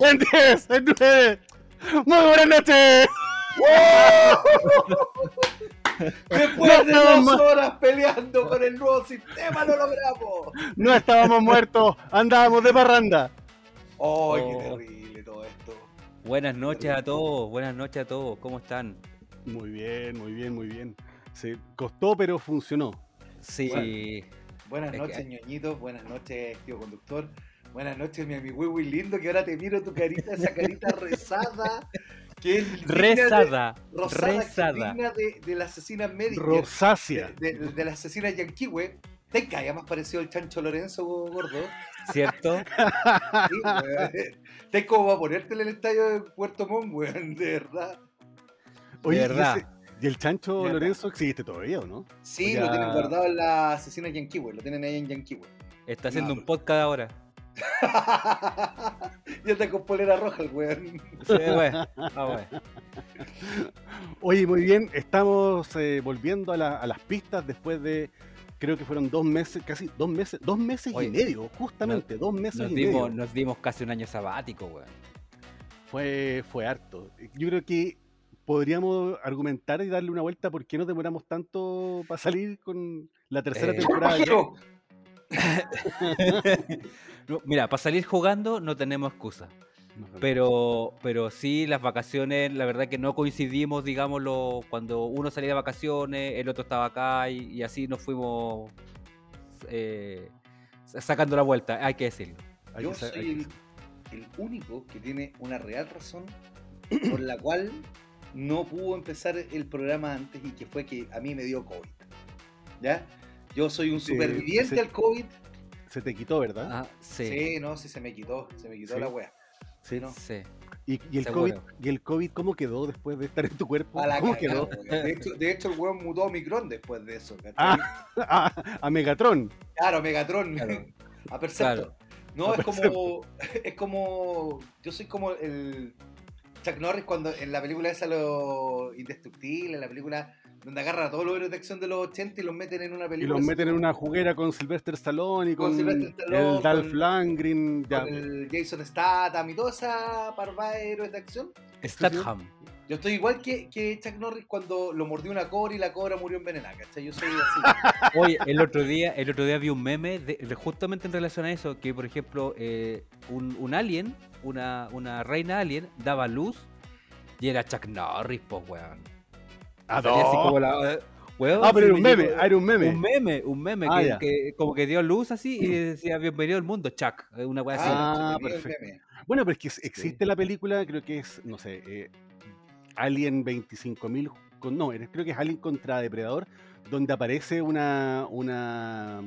En 10, en 9. Muy buenas noches. Después de dos horas peleando con el nuevo sistema, lo logramos. No estábamos muertos, andábamos de parranda. ¡Ay, Oh. qué terrible todo esto! Buenas noches a todos, buenas noches a todos, ¿cómo están? Muy bien, muy bien, muy bien. Se costó, pero funcionó. Sí, Buenas Es noches, que- ñoñitos. Buenas noches, tío conductor. Buenas noches, mi amigo muy lindo, que ahora te miro tu carita, esa carita rezada. Que es digna de- rezada, rosada, rezada. de, de la asesina médica. Rosácea. De, de- de la asesina Yanquiwe. Te cae más parecido al chancho Lorenzo, gordo. ¿Cierto? Sí. Te como va a ponerte en el estadio de Puerto Montt, weón, de verdad. Oye, De ¿y, verdad. ese- ¿y el chancho. Lorenzo existe todavía o no? Sí, Ya. lo tienen guardado en la asesina Yanquiwe, lo tienen ahí en Yanquiwe. Está haciendo No, un podcast ahora. ya está con polera roja el weón. Sí. Ah, bueno. Oye, muy bien, estamos eh, volviendo a, la- a las pistas después de, creo que fueron dos meses, casi dos meses, dos meses Oye, y medio, justamente, dos meses Nos y dimos, medio. nos dimos casi un año sabático, weón. Fue, fue harto. Yo creo que podríamos argumentar y darle una vuelta por qué nos demoramos tanto para salir con la tercera Eh, temporada. ya. No, Mira, para salir jugando no tenemos excusa. Pero, pero sí, las vacaciones, la verdad que no coincidimos, digámoslo, cuando uno salía de vacaciones, el otro estaba acá y, y así nos fuimos eh, sacando la vuelta, hay que decirlo. Hay Yo que sa- hay soy que- el, el único que tiene una real razón por la cual no pudo empezar el programa antes y que fue que a mí me dio COVID. ¿Ya? Yo soy un superviviente al COVID. Se te quitó, ¿verdad? Ah, Sí. sí, no, sí se me quitó, se me quitó Sí. la wea. Sí. no. sí. ¿Y, y el. COVID, ¿Y el COVID cómo quedó después de estar en tu cuerpo? A la ¿Cómo cagada, quedó? De hecho, de hecho, el weón mutó a Omicron después de eso. ¿cachai? Ah. a, a Megatron. Claro, Megatron. Claro. A Perceptor. No, A es como. Es como. Yo soy como el. Chuck Norris cuando en la película esa Lo Indestructible, en la película donde agarran a todos los héroes de acción de los 80 y los meten en una Y película. los así meten en una juguera con Sylvester Stallone y Con con, Stallone, el Dolph con- Lundgren. Ya. Con el Jason Statham y toda esa parva de héroes de acción. Statham. Yo estoy igual que, que Chuck Norris cuando lo mordió una cobra y la cobra murió envenenada, ¿cachai? Yo soy así. Oye, el otro día, el otro día vi un meme de, de justamente en relación a eso, que por ejemplo, eh, un, un alien, una, una reina alien, daba luz y era Chuck Norris, pues weón. Ah, así no. como la- weón, Ah, pero era un me meme, llegó- ah, era un meme. Un meme, un meme Ah, que, como que dio luz así y decía bienvenido al mundo, Chuck. eh, Una weá así. Ah, perfecto. meme. Bueno, pero es que existe la película, creo que es, no sé, eh, Alien 25.000, con- no, creo que es Alien contra Depredador, donde aparece una, una,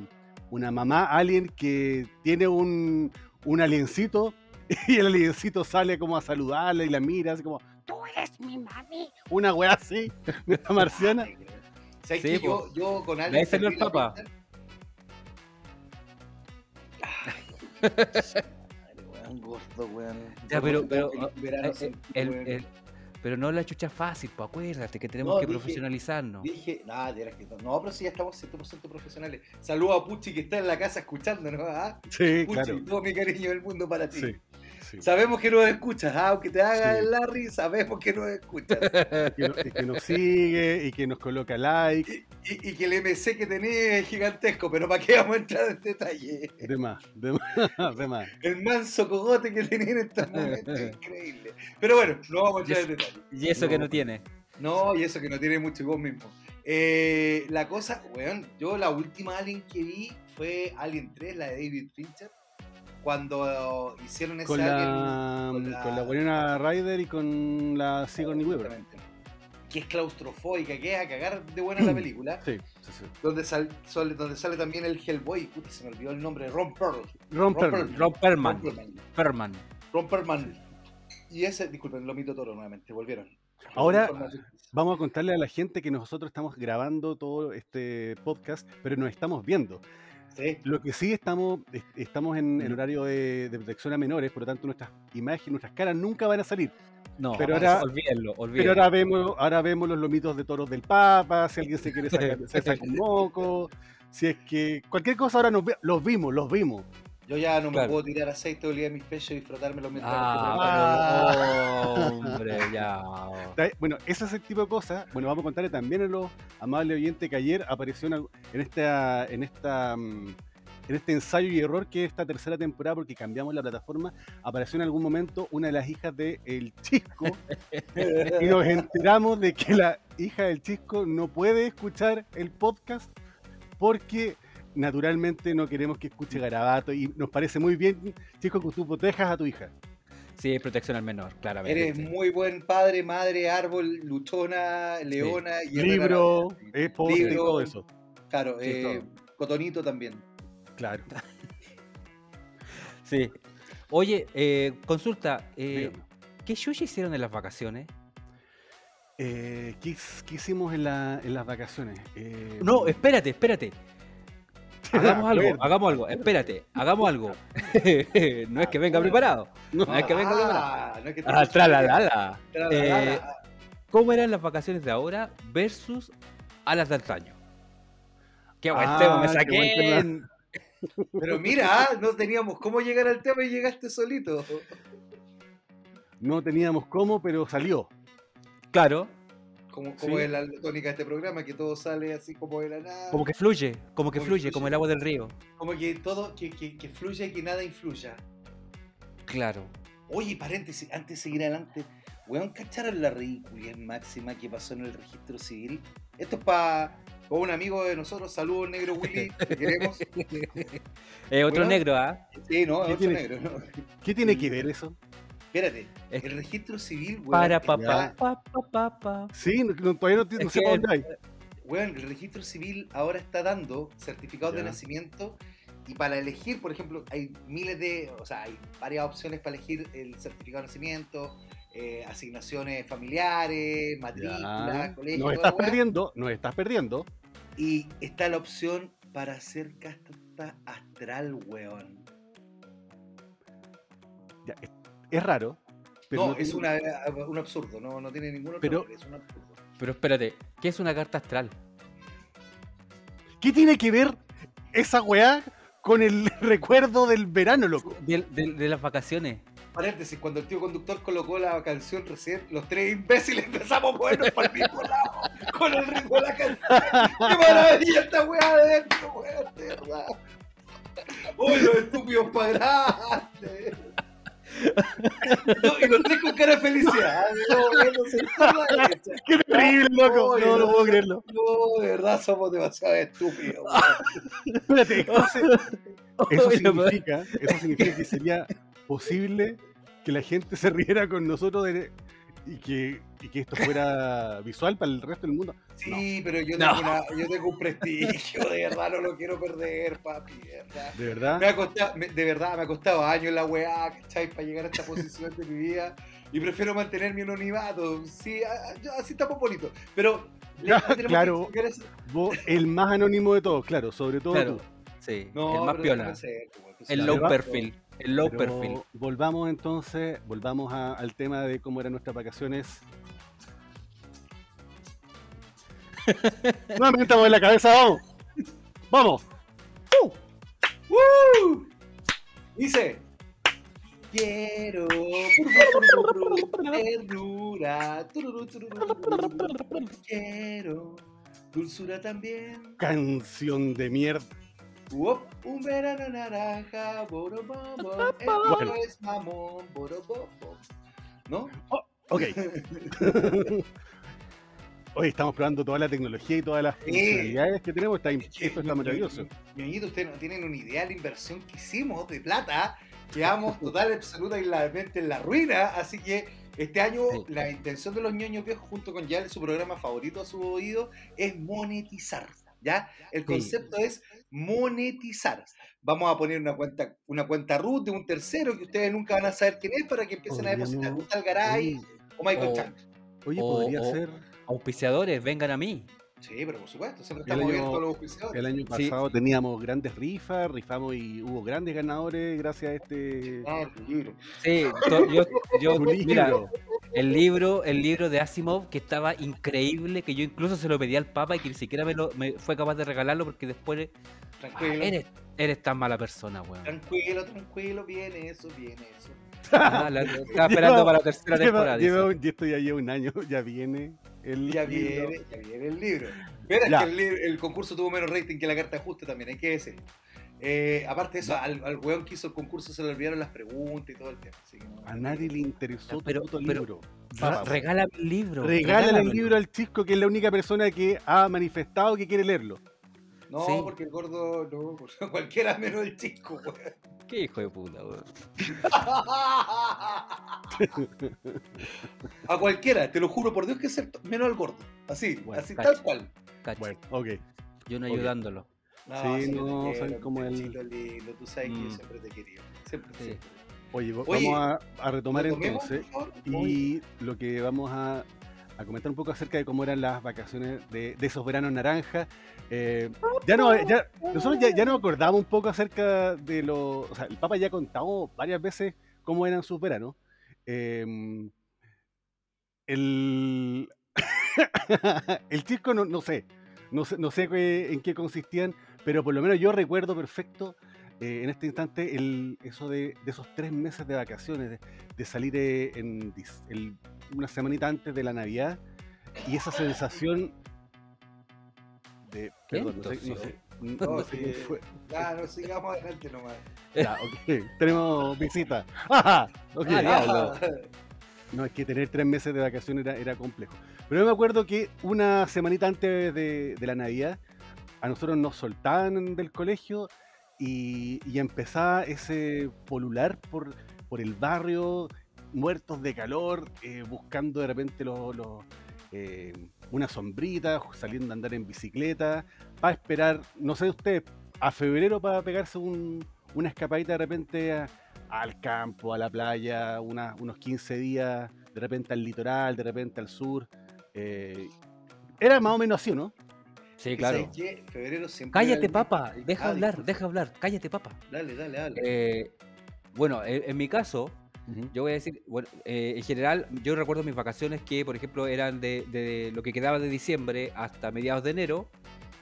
una mamá alien que tiene un, un aliencito y el aliencito sale como a saludarla y la mira así como, tú eres mi mami. Una wea así, una marciana. ¿Sabes Sí, que yo, po. yo con alguien ahí salió el weón, gordo, weón. Ya, pero, pero, feliz eh, eh, el- el- pero no la chucha fácil, pues acuérdate que tenemos No, que dije- profesionalizarnos. Dije, nada, de veras que no, no, pero sí ya estamos 100% profesionales. Saludos a Puchi que está en la casa escuchándonos, ¿ah? Sí, Puchi, claro. todo mi cariño del mundo para ti. Sí, sí. Sabemos que nos escuchas, ¿ah? aunque te haga Sí. el Larry, sabemos que nos escuchas. Que, y que nos sigue y que nos coloca like. y, y que el MC que tenés es gigantesco, pero ¿para qué vamos a entrar en detalle? De más, de más, de más. El manso cogote que tenés en estos momentos es increíble. Pero bueno, no vamos a entrar en detalle. Y eso que no tiene. No, y eso que no tiene mucho vos mismo. Eh, la cosa, weón, yo la última Alien que vi fue Alien 3, la de David Fincher. Cuando hicieron ese Con la, Alien. con con la, Ryder y con la Sigourney Weaver. Exactamente. Que es claustrofóbica, que es a cagar de buena la película. Sí, sí, sí. Donde, sal- sale, donde sale también el Hellboy. Puta, se me olvidó el nombre. Ron Pearl. Ron Ron Perlman. Ron Perlman. Ron Perlman. Perlman. Ron Perlman. Y ese, disculpen, lo mito toro nuevamente, volvieron. Ahora-. Vamos a contarle a la gente que nosotros estamos grabando todo este podcast, pero nos estamos viendo. Sí. Lo que sí estamos, es- estamos en, horario de, de protección a menores, por lo tanto nuestras imágenes, nuestras caras nunca van a salir. No, Pero ahora- olvídenlo, Pero ahora vemos, ahora vemos los lomitos de toros del Papa, si alguien se quiere sacar, se saca un moco, si es que cualquier cosa ahora nos los vimos, los vimos. Yo ya no me puedo tirar aceite de oliva en mis pechos y frotármelo mientras Ah, hombre, ya. Bueno, ese es el tipo de cosas. Bueno, vamos a contarle también a los amables oyentes que ayer apareció una- en esta, en esta, mm, en este ensayo y error que es esta tercera temporada, porque cambiamos la plataforma, apareció en algún momento una de las hijas de El Chisco y nos enteramos de que la hija del Chisco no puede escuchar el podcast porque naturalmente no queremos que escuche garabato y nos parece muy bien, Chisco, que tú protejas a tu hija. Sí, es protección al menor, claramente. Eres sí. muy buen padre, madre, árbol, luchona, leona y herrera Libro, post y Libro. todo eso. Claro, Sí, eh, cotonito también. Claro. Sí. Oye, eh, consulta, eh. ¿qué chucha hicieron en las vacaciones? Eh, ¿qué, qué hicimos en, la- en las vacaciones? Eh, No, espérate, espérate. Hagamos algo, Acuerdo. hagamos algo, espérate, hagamos algo. no es que venga preparado. No, es que venga Ah, no es que Ah, tralalala. Eh. ¿Cómo eran las vacaciones de ahora versus a las de antaño? Qué buen Ah, tema me qué saqué. Pero mira, ah, no teníamos cómo llegar al tema y llegaste solito. no teníamos cómo, pero salió. Claro, Como, como Sí. es la tónica de este programa, que todo sale así como de la nada. como que fluye, como que Como que fluye, fluye. como el agua del río. Como que todo, que, que, que fluya y que nada influya. Claro. Oye, paréntesis, antes de seguir adelante, weón, ¿cacharon la ridiculez máxima que pasó en el registro civil? Esto es para un amigo de nosotros, saludos negro Willy, te queremos. Eh, otro negro, ¿ah? Sí, no, ¿Qué otro tiene? negro, ¿no? ¿Qué tiene que ver eso? Espérate, Es- el registro civil, weón, Para papá, pa, pa, pa, pa. Sí, no- todavía no, sé para dónde hay. Weón, el registro civil ahora está dando certificados de nacimiento y para elegir, por ejemplo, hay miles de, o sea, hay varias opciones para elegir el certificado de nacimiento, eh, asignaciones familiares, matrícula, Ya. colegio, Nos estás perdiendo, nos estás perdiendo. y está la opción para hacer casta astral, weón. Ya, es, raro. Pero no, no es una, un absurdo, no, no tiene ningún otro Pero- nombre, es un absurdo. Pero espérate, ¿qué es una carta astral? ¿Qué tiene que ver esa weá con el recuerdo del verano, loco? De, de- de las vacaciones. Paréntesis, cuando el tío conductor colocó la canción recién, los tres imbéciles empezamos a movernos para el mismo lado con el ritmo de la canción. ¡Qué maravilla esta weá de! De verdad. ¡Uy, los estúpidos padrantes! No, y los tres con cara de felicidad. ¡Qué terrible, loco! No, no puedo creerlo. No, de verdad somos demasiado estúpidos. Espérate, entonces, eso significa, eso significa que sería posible que la gente se riera con nosotros de- y, que, y que esto fuera visual para el resto del mundo. Sí, pero yo No. tengo, una- yo tengo un prestigio, de verdad no lo quiero perder, papi, de verdad. De verdad. Me ha costado, me- de verdad, me ha costado años la weá, ¿cachai? Para llegar a esta posición de mi vida. Y prefiero mantener mi anonimato. Sí, a- a- yo- así estamos bonitos. Pero. Ya, claro. Vos, el más anónimo de todos, claro, sobre todo Claro. tú. Sí, No, el más piola. ser, pues, El low perfil. El low Pero perfil. Volvamos entonces, volvamos a- al tema de cómo eran nuestras vacaciones. Nuevamente estamos en la cabeza, vamos. Vamos. ¡Woo! Dice. Quiero ternura, quiero dulzura también. Canción de mierda. Uop, un verano naranja, borobombo, Bueno. esto es mamón, borobombo. ¿No? Ok. Hoy estamos probando toda la tecnología y todas las funcionalidades que tenemos. Está, esto está mi- maravilloso. Ñoñito, ustedes no tienen una idea de la inversión que hicimos de plata. Quedamos total, absoluta y claramente en la ruina. Así que este año Sí. la intención de los ñoños viejos, junto con ya su programa favorito a su oído, es monetizar. ¿Ya? El Sí. concepto es monetizar. Vamos a poner una cuenta, una cuenta root de un tercero que ustedes nunca van a saber quién es para que empiecen a Podríamos- depositar. Un tal Garay Oye, o Michael o- Chang. Oye, O- podría o- ser. Auspiciadores, vengan a mí. Sí, pero por supuesto, siempre estamos año- abiertos a los auspiciadores. El año Sí. pasado teníamos grandes rifas, rifamos y hubo grandes ganadores gracias a este. Ah, libro. Sí, yo, yo- mira, libro. El libro, el libro de Asimov que estaba increíble, que yo incluso se lo pedí al Papa y que ni siquiera me, lo, me fue capaz de regalarlo porque después ah, eres, eres tan mala persona, weón. Tranquilo, tranquilo, viene eso, viene eso. Ah, la- estaba esperando para la tercera Lleva- temporada. lleva un- y esto ya lleva un año, ya viene el Ya libro. viene, ya viene el libro. Pero es Ya. que el, el concurso tuvo menos rating que la carta de ajuste también, hay que decirlo. Eh, aparte de eso, al, al weón que hizo el concurso se le olvidaron las preguntas y todo el tema. así que no- A nadie le interesó tu Pero- pero- libro. Regálame el libro. Regálale el regálamelo. libro al Chisco, que es la única persona que ha manifestado que quiere leerlo. No, Sí. porque el gordo, no, cualquiera menos el chico, weón. Qué hijo de puta, weón. A cualquiera, te lo juro por Dios que es cierto, menos al gordo. Así, Bueno, así cacho. tal cual. Cacho. Bueno, ok. Yo no ayudándolo. Sí, no, son como el- lindo, tú sabes que yo Mm. siempre te he querido. Siempre, Sí. siempre. Oye, vamos a, a retomar ¿Retomemos, entonces. Y lo que vamos a, a comentar un poco acerca de cómo eran las vacaciones de, de esos veranos naranja. Eh, ya no, ya, nosotros ya, ya nos acordamos un poco acerca de lo. O sea, el Papa ya ha contado varias veces cómo eran sus veranos. Eh, el. el chico no, no sé. No sé, no sé en qué consistían, pero por lo menos yo recuerdo perfecto eh, en este instante el, eso de, de esos tres meses de vacaciones, de, de salir eh, en, el- una semanita antes de la Navidad y esa sensación de... ¿Qué? Perdón, no sé, no sé, No, sí, quién fue. Ya, no sigamos adelante nomás. Ya, ok, tenemos visita. ¡Ajá! Ok. Ah. No, es que tener tres meses de vacaciones era, era complejo. Pero yo me acuerdo que una semanita antes de, de la Navidad, a nosotros nos soltaban del colegio y, empezaba ese polular por, por el barrio, muertos de calor, eh, buscando de repente los, los, eh, una sombrita, saliendo a andar en bicicleta, para esperar, no sé ustedes, a febrero para pegarse un- una escapadita de repente al campo, a la playa, unos 15 días, de repente al litoral, de repente al sur. eh, era más o menos así, ¿no? Sí, ¿Y claro. sabes qué? Febrero siempre. Cállate, el- papa. Deja Ah, hablar, disculpa. deja hablar. Cállate, papa. Dale, dale, dale. Eh, bueno, en, en mi caso, yo voy a decir, bueno, eh, en general, yo recuerdo mis vacaciones que, por ejemplo, eran de, de lo que quedaba de diciembre hasta mediados de enero,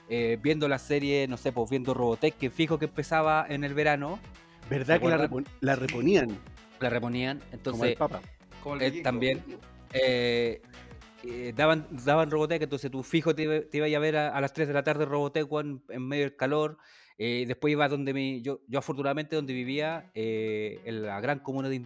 eh, viendo la serie, no sé, pues viendo Robotech, que fijo que empezaba en el verano, ¿Verdad ¿Se que la, acuerdan? repon- la reponían? la reponían. como el Entonces, Papa. Como el eh, vikingo. también. eh, eh, daban, daban Robotech, entonces tú fijo te, iba- te ibas a ver a, a las 3 de la tarde Robotech weón, en medio del calor. eh, después iba donde mi, yo, yo afortunadamente donde vivía, eh, en la gran comuna de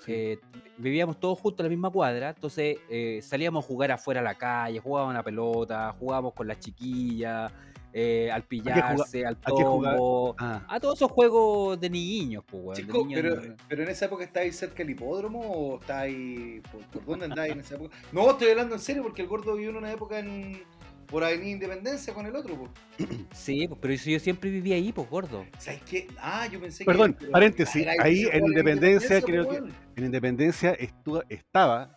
Sí. eh, vivíamos todos juntos en la misma cuadra, entonces salíamos a jugar afuera a la calle, jugábamos a la pelota, jugábamos con las chiquillas, eh, al pillarse, al tombo, Ah, a todos esos juegos de niños, pues, weón, de Chico, niños pero, no- pero en esa época estáis cerca del hipódromo o estáis. ¿Por, por dónde andáis en esa época? No, estoy hablando en serio porque el gordo vivió en una época en, por Avenida Independencia con el otro. pues. Sí, pues, pero si yo siempre vivía ahí, pues gordo. ¿Sabes qué? Ah, yo pensé Perdón, que. pero- paréntesis, ahí en Independencia creo que- pues, en Independencia estu- estaba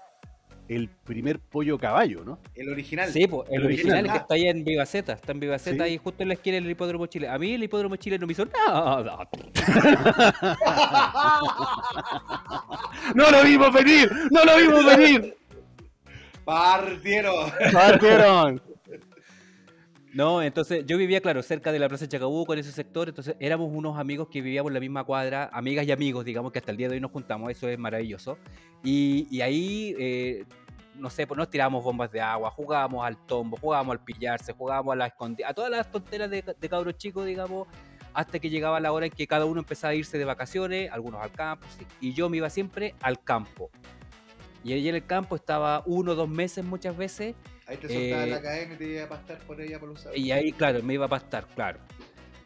el primer pollo caballo, ¿no? El original. Sí, pues, el El original, original. el que está ahí en Vivaceta, está en Vivaceta Sí. ahí justo en la esquina del Hipódromo Chile. A mí el Hipódromo Chile no me hizo nada. ¡No lo vimos venir! ¡No lo vimos venir! Partieron. ¡Partieron! No, entonces yo vivía, claro, cerca de la Plaza Chacabuco, en ese sector, entonces éramos unos amigos que vivíamos en la misma cuadra, amigas y amigos, digamos que hasta el día de hoy nos juntamos, eso es maravilloso. Y, y ahí, eh, no sé, pues nos tirábamos bombas de agua, jugábamos al tombo, jugábamos al pillarse, jugábamos a la escondida, a todas las tonteras de, de cabros chicos, digamos, hasta que llegaba la hora en que cada uno empezaba a irse de vacaciones, algunos al campo, sí, y yo me iba siempre al campo. Y ahí en el campo estaba uno o dos meses muchas veces, Ahí te soltaba Eh, la cadena y te iba a pastar por ella por los y ahí, claro, me iba a pastar, claro.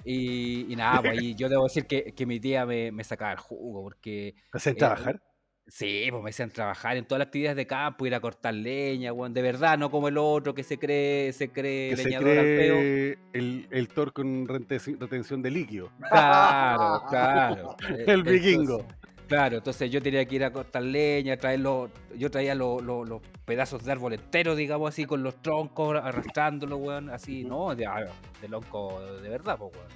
Y, y nada, pues ahí yo debo decir que, que mi tía me, me sacaba el jugo, porque ¿Te hacen Eh, trabajar? sí, pues me hacían trabajar en todas las actividades de campo, ir a cortar leña, weón, de verdad, no como el otro que se cree, se cree Que se leñador al peo. cree el, el Thor con retención de líquido. Claro, claro. El vikingo. entonces- claro, entonces yo tenía que ir a cortar leña, traer los, yo traía los, los- los pedazos de árbol enteros, digamos así, con los troncos, arrastrándolos, weón, así. ¿no? De, ah, de lonco de verdad, pues, weón.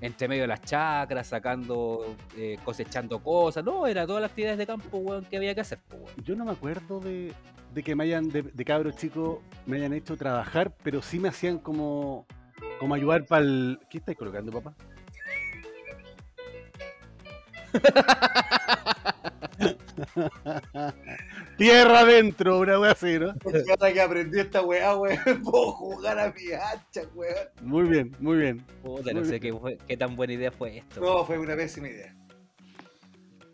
entre medio de las chacras, sacando, eh, cosechando cosas. No, era todas las actividades de campo, weón, que había que hacer, po, weón. Yo no me acuerdo de, de que me hayan, de, de cabros chicos, me hayan hecho trabajar, pero sí me hacían como, como ayudar para el... ¿Qué estáis colocando, papá? Tierra adentro, una wea así, ¿no? Porque ahora que aprendí esta weá, weón, puedo jugar a mi hacha, weón. Muy bien, muy bien. Puta, no Muy sé qué, tan buena idea fue esto. No, fue una pésima idea.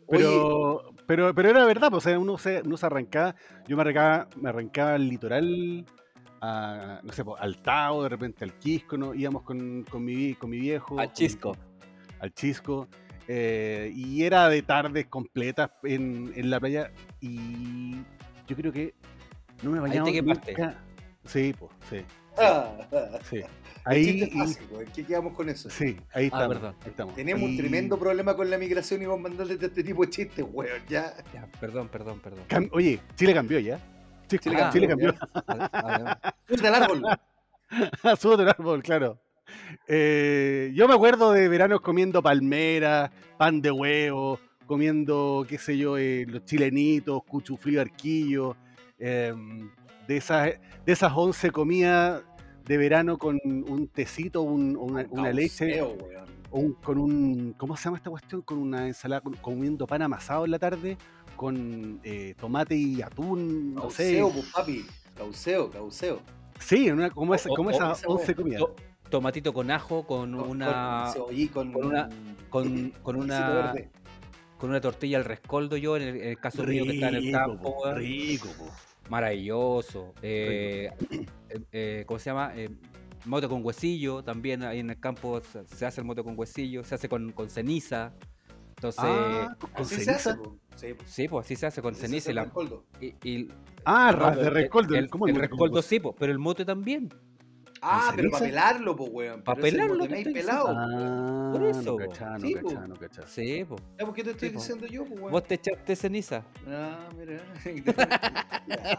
Oye, Pero, pero, pero era verdad, pues, o sea, uno se, uno se arrancaba, yo me arrancaba, me arrancaba al litoral, a, no sé, pues, al Tao, de repente al Quisco, ¿no? íbamos con, con, mi, con mi viejo. Al con- Chisco. al Chisco. Eh, y era de tardes completas en, en la playa. Y yo creo que no me Ahí bañaba quemaste. nunca. Sí, pues, sí, ah, sí. ahí, y-. ¿Qué quedamos con eso? sí, ahí Ah, estamos. perdón. ahí estamos. Tenemos un tremendo problema con la migración y vamos mandándole este tipo de chistes, weón. Ya. Ya, perdón, perdón, perdón. Cam- Oye, Chile cambió ya. Chile, Chile Ah, Chile cambió, Súbete al árbol. Súbete al árbol, claro. Eh, yo me acuerdo de veranos comiendo palmeras, pan de huevo, comiendo, qué sé yo, eh, los chilenitos, cuchuflí arquillo, em, de, esas, de esas 11 comidas de verano con un tecito, un- una, una leche, un- con un, ¿cómo se llama esta cuestión? Con una ensalada, con- comiendo pan amasado en la tarde, con eh, tomate y atún, no sé. Cauceo, pues, papi. Cauceo, cauceo. Sí, una, como, esa, como o- esas esa 11 wea. comidas. To- tomatito con ajo, con Con- una, Con, con, con una- con- una- con una tortilla al rescoldo yo, en el, en el caso mío que está en el campo, po, rico, po. maravilloso. Eh, eh, eh, ¿Cómo se llama? Eh, mote con huesillo, también ahí en el campo se, se hace el mote con huesillo, se hace con, con ceniza. Entonces, Ah, con Así se ceniza. hace, po. Sí, pues. sí, así se hace con se ceniza hace y la... y- y- Ah, no, de el- rescoldo. El, ¿cómo el rescoldo sí, po, pero el mote también. Ah, pero para pelarlo, pues, weón. Pa' Pero ese pelarlo, lo te tenéis pelado. po. Ah, Por eso, no po. cachá, no Sí, cachá, po. no cachá. Sí, pues. Ya, ¿por qué te estoy Sí, po. diciendo yo, pues, weón? Vos te echaste ceniza. Ah, mira. Ya,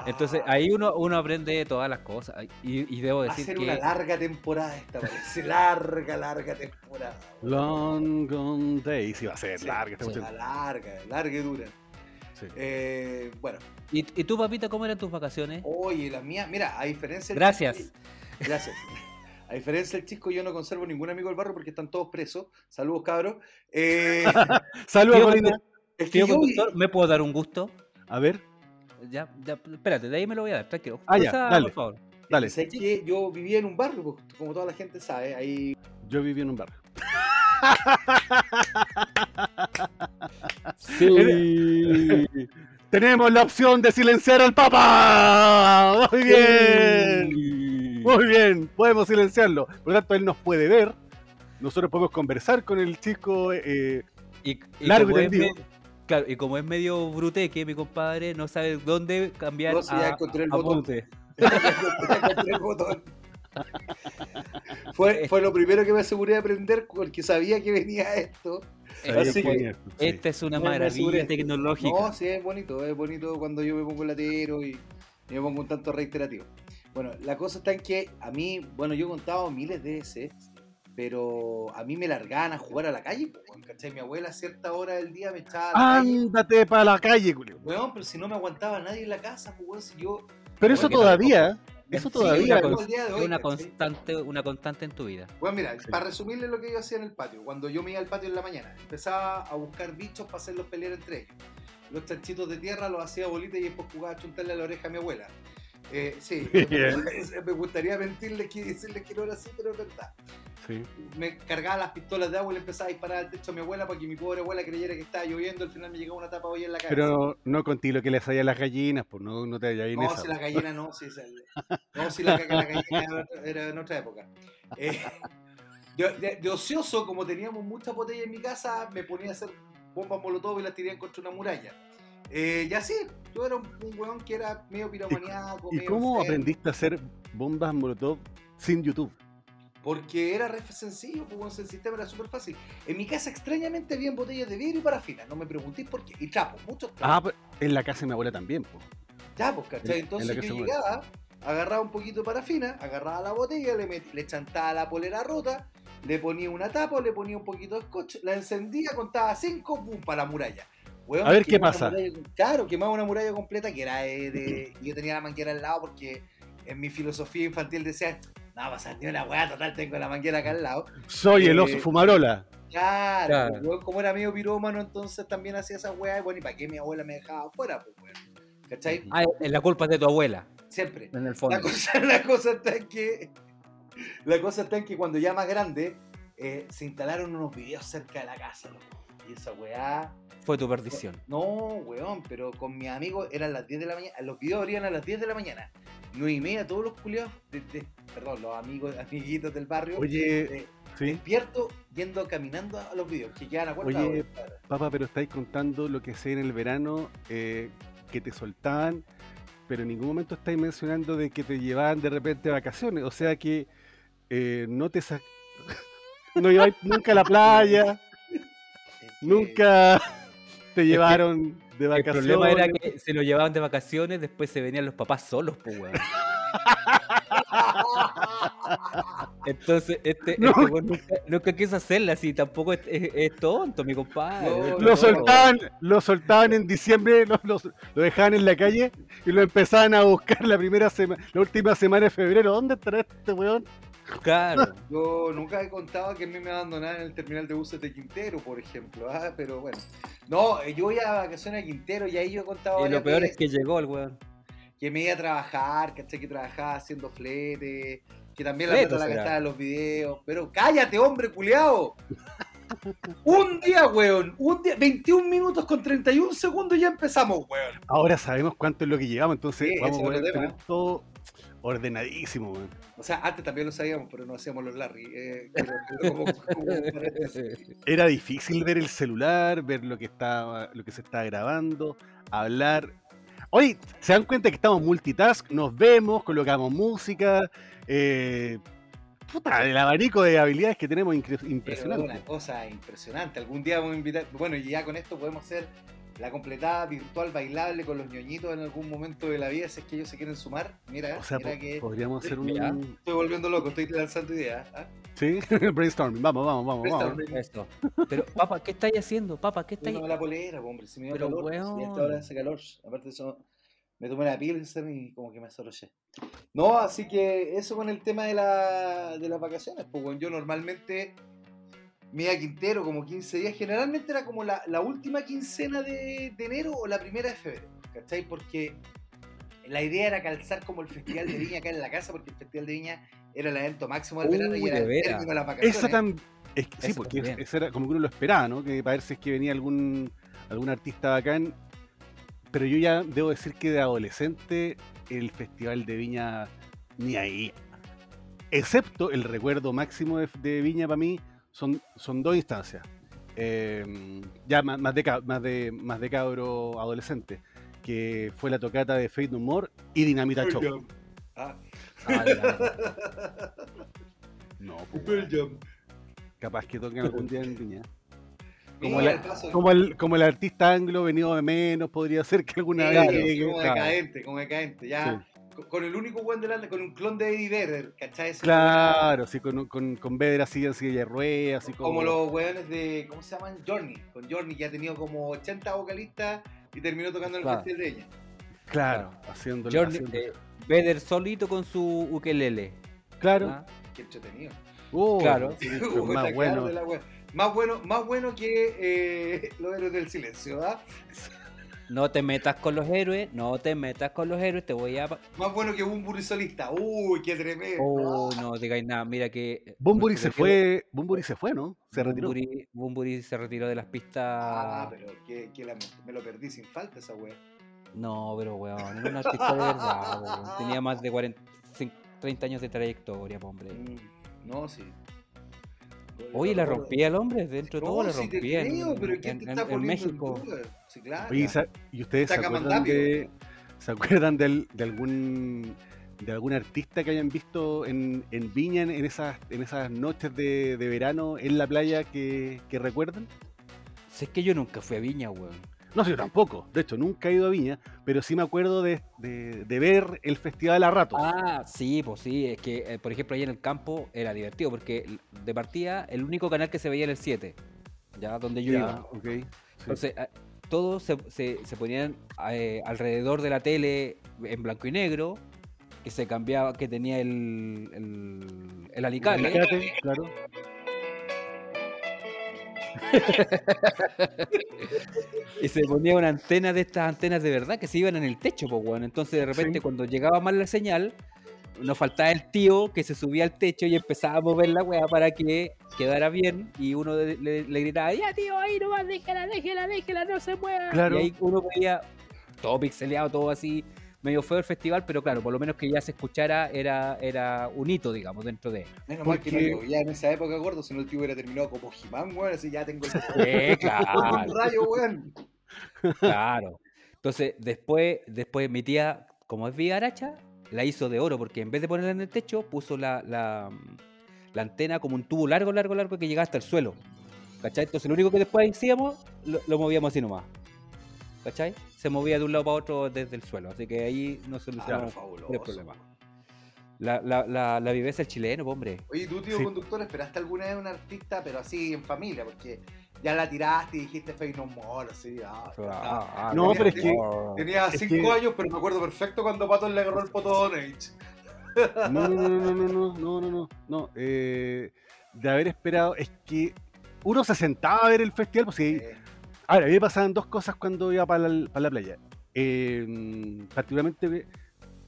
weón. Entonces Ah, ahí uno, uno aprende todas las cosas. Y, y debo Va a decir ser que una larga temporada esta, parece. Larga, larga temporada. Long Gone Days. Sí, va a ser Sí, larga esta larga, larga y dura. Sí. Eh, bueno, ¿Y, ¿Y tú, papita, cómo eran tus vacaciones? oye, la mía, mira, a diferencia del Gracias. Chisco- gracias. A diferencia del chico, yo no conservo ningún amigo del barrio porque están todos presos. Saludos, cabros. Eh, Saludos, es que Tío yo, conductor, ¿me puedo dar un gusto? A ver, Ya, ya, espérate, de ahí me lo voy a dar, tranquilo. Ah, ya, dale. por favor. dale. sé que yo vivía en un barrio, pues, como toda la gente sabe, ahí Yo viví en un barrio. Sí. Tenemos la opción de silenciar al Papa. Muy bien. Muy bien. Podemos silenciarlo. Por lo tanto, él nos puede ver. Nosotros podemos conversar con el chico. eh, Y, y Largo y como es tendido. me- claro, y como es medio bruteque, mi compadre no sabe dónde cambiar No, ya a, encontré el a botón. mute. encontré el botón. Fue, fue lo primero que me aseguré de aprender porque sabía que venía esto. sabía Así que esto, sí. Esta es una me maravilla tecnológica. No, sí, es bonito, es bonito cuando yo me pongo latero y, y me pongo un tanto reiterativo. Bueno, la cosa está en que a mí, bueno, yo he contado miles de veces, pero a mí me largaban a jugar a la calle, ¿cachai? Mi abuela a cierta hora del día me echaba a la calle. Ándate para la calle, Julio. Weón, pero si no me aguantaba nadie en la casa, pues, weón, si yo... Pero eso todavía, eso Sí, todavía. una, es hoy, una ¿cachai? constante, una constante en tu vida. Bueno, mira, Sí. para resumirle lo que yo hacía en el patio, cuando yo me iba al patio en la mañana, empezaba a buscar bichos para hacerlos pelear entre ellos. Los chanchitos de tierra los hacía bolita y después jugaba a chuntarle a la oreja a mi abuela. Eh, sí, me gustaría mentirles que decirles que no era así, pero es verdad. Sí. Me cargaba las pistolas de agua y le empezaba a disparar al techo a mi abuela para que mi pobre abuela creyera que estaba lloviendo. Al final me llegaba una tapa hoy en la cabeza. Pero no contigo que les haya a las gallinas, pues no, no te vayas en No, esa. si la gallina no, si, esa- no, si la, la gallina era, era en otra época. Eh, de, de- de ocioso, como teníamos mucha botella en mi casa, me ponía a hacer bombas molotov y las tiré contra una muralla. Eh, y así, yo era un, un weón que era medio piromaniaco. ¿Y medio cómo aprendiste a hacer bombas molotov sin YouTube? Porque era re sencillo, pues, el sistema era súper fácil. En mi casa extrañamente habían botellas de vidrio y parafina, no me preguntéis por qué. Y trapos, muchos trapos. Ah, pues, en la casa de mi abuela también, pues. Ya, pues, ¿cachai? En Entonces yo llegaba agarraba un poquito de parafina, agarraba la botella, le, met- le chantaba la polera rota, le ponía una tapa, le ponía un poquito de scotch, la encendía, contaba cinco, pum, para la muralla. Weón, A ver qué pasa. muralla- claro, quemaba una muralla completa que era de, de- Yo tenía la manguera al lado porque en mi filosofía infantil decía, no va a pasar ni una weá, total, tengo la manguera acá al lado. Soy el Eh, oso fumarola. Claro, Claro. pues, weón, como era medio pirómano, entonces también hacía esa weá, y bueno, ¿y para qué mi abuela me dejaba afuera? Pues, weón? ¿Cachai? Ah, la culpa es de tu abuela, Siempre. en el La fondo. cosa, la cosa está en que. La cosa está en que cuando ya más grande eh, se instalaron unos videos cerca de la casa, loco. Y esa weá. Fue tu perdición. No, weón, pero con mis amigos eran las 10 de la mañana. Los videos abrían a las 10 de la mañana. 9 y media, todos los culiados, de- de- perdón, los amigos, amiguitos del barrio, Oye, sí. despierto, yendo caminando a los videos, que quedan a cuenta Oye, hora. Papá, pero estáis contando lo que sé en el verano, eh, que te soltaban, pero en ningún momento estáis mencionando de que te llevaban de repente a vacaciones. O sea que eh, no te sa- no lleváis nunca a la playa, nunca te llevaron de El vacaciones. problema era que se lo llevaban de vacaciones, después se venían los papás solos, pues, weón. Entonces, este, No. este weón nunca, nunca quiso hacerla así, tampoco es, es- es tonto, mi compadre. No, es no, Lo soltaban, lo soltaban en diciembre, lo, lo- lo dejaban en la calle y lo empezaban a buscar la primera semana, la última semana de febrero. ¿Dónde estará este weón? Claro. Yo nunca he contado que a mí me abandonaron en el terminal de buses de Quintero, por ejemplo. ah, Pero bueno. No, eh, yo voy a vacaciones a Quintero y ahí yo he contado Y lo peor es que llegó el weón. que me iba a trabajar, ¿cachai? Que trabajaba haciendo flete, que también la plata la gastaba en los videos. Pero cállate, hombre, culiao. un día, weón. Un día, 21 minutos con 31 segundos y ya empezamos, weón. Ahora sabemos cuánto es lo que llevamos, entonces Sí, vamos a poder tener todo ordenadísimo, weón. O sea, antes también lo sabíamos, pero no hacíamos los Larry. eh, pero- pero como- como. Era difícil ver el celular, ver lo que estaba, lo que se estaba grabando, hablar. Oye, ¿se dan cuenta que estamos multitask? Nos vemos, colocamos música. eh, puta, el abanico de habilidades que tenemos impresionante. una cosa impresionante. Algún día vamos a invitar. Bueno, y ya con esto podemos hacer la completada virtual bailable con los ñoñitos en algún momento de la vida, si es que ellos se quieren sumar. Mira, O sea, mira po- que podríamos hacer Mira. un. estoy volviendo loco, estoy lanzando ideas. ¿ah? Sí, brainstorming. Vamos, vamos, vamos. vamos. Brainstorming. Eso. Pero, papá, ¿qué estáis haciendo? Papá, ¿qué estáis Uno la polera, po, hombre, si me dio Pero, calor, si weón. a esta hora hace calor. Aparte de eso, me tomé la pilsen y como que me soroché. No, así que eso con el tema de, la, de las vacaciones. Pues, bueno, yo normalmente me iba a Quintero como 15 días. Generalmente era como la, la última quincena de, de enero o la primera de febrero. ¿Cachai? Porque la idea era calzar como el Festival de Viña acá en la casa, porque el Festival de Viña era el evento máximo del Uy, verano y de era el veras. término de las vacaciones. Esa tam- es que- sí, Eso porque también. eso era como que uno lo esperaba, ¿no? Que para ver si es que venía algún, algún artista bacán. Pero yo ya debo decir que de adolescente el Festival de Viña ni ahí. Excepto el recuerdo máximo de, de Viña para mí son, son dos instancias. Eh, ya más, más de, más, de, más de cabro adolescente. Que fue la tocata de Fate No More y Dinamita Show. Pearl Jam. Ah, Ah. No, pues, capaz que toquen algún día en Viña. Como la- el Como el, como el artista anglo venido de menos, podría ser que alguna Sí, vez Claro, llegue. como claro. decadente, como decadente. Ya, con, con el único buen delante, con un clon de Eddie Vedder, ¿cachai? Ese Claro, sí, con, con, con Vedder así en silla de ruedas, así Como, como. los weones de, ¿cómo se llaman? Journey. Con Journey que ha tenido como 80 vocalistas y terminó tocando en el Claro. festival de ella. Claro, haciendo. Journey, haciendo- eh, Vedder solito con su ukelele. claro. ¿ah? Qué entretenido. Oh, claro. sí, más bueno. de. Más bueno, más bueno que eh, los héroes del silencio, ¿ah? No te metas con los héroes, no te metas con los héroes, te voy a... Más bueno que un solista. Uy, qué tremendo. Oh, no digáis nada, mira que... Bumburi se fue. Bumburi se fue, ¿no? Se retiró. Bunbury se retiró de las pistas... Ah, pero que, que la- me lo perdí sin falta esa wea. No, pero weón, era un artista de verdad, weón. Tenía más de 40, cin- 30 años de trayectoria, hombre. Mm, No, sí. Oye, la rompía el hombre, dentro de todo la rompía en, creo, pero ¿quién en- te en- está en poniendo en México. duda? Sí, claro. Oye, ¿y sa- ¿y ustedes se acuerdan de. ¿Se acuerdan del- de, algún de algún artista que hayan visto en, en Viña en, en esas en esas noches de, de verano en la playa que, que recuerdan? Si es que yo nunca fui a Viña, weón. No yo tampoco. De hecho, nunca he ido a Viña, pero sí me acuerdo de, de- de ver el festival a ratos. Ah, sí, pues sí, es que, eh, por ejemplo, ahí en el campo era divertido, porque de partida el único canal que se veía era el 7, ya donde yo Ya, iba. sí. Entonces, a- todos se, se- se ponían eh, alrededor de la tele en blanco y negro, que se cambiaba, que tenía el, el, el alicate. Alicate, claro. Y se ponía una antena de estas antenas de verdad que se iban en el techo, pues, weón. Entonces, de repente, Sí. cuando llegaba mal la señal, nos faltaba el tío que se subía al techo y empezaba a mover la weá para que quedara bien. Y uno le, le gritaba, ya tío, ahí nomás, déjala, déjala, déjala, no se mueva. Claro. Y ahí uno veía todo pixeleado, todo así, medio feo el festival, pero claro, por lo menos que ya se escuchara era, era un hito, digamos, dentro de. Menos mal que no Porque- llovía en esa época, gordo, si no el tío hubiera terminado como Jimán, weón, así ya tengo el Sí, claro. un rayo, weón. Claro. Entonces, después, después mi tía, como es vigaracha, la hizo de oro, porque en vez de ponerla en el techo, puso la, la, la antena como un tubo largo, largo, largo que llegaba hasta el suelo. ¿Cachai? Entonces, lo único que después hacíamos, lo, lo movíamos así nomás. ¿Cachai? Se movía de un lado para otro desde el suelo. Así que ahí no Ah, solucionamos fabuloso. el problema. La, la, la, la viveza del chileno, po, hombre. Oye, tú, tío Sí. conductor, esperaste alguna vez a un artista, pero así en familia, porque ya la tiraste y dijiste Fey No More, así, ah, ya está. No, pero es que- Tenía es cinco que- años, pero me acuerdo perfecto cuando Pato le agarró el poto. No, no, no, no, no, no, no, no, no, no. eh, de haber esperado, es que uno se sentaba a ver el festival, pues sí. Eh, Ahora, a mí me pasaban dos cosas cuando iba para la, playa. Eh, particularmente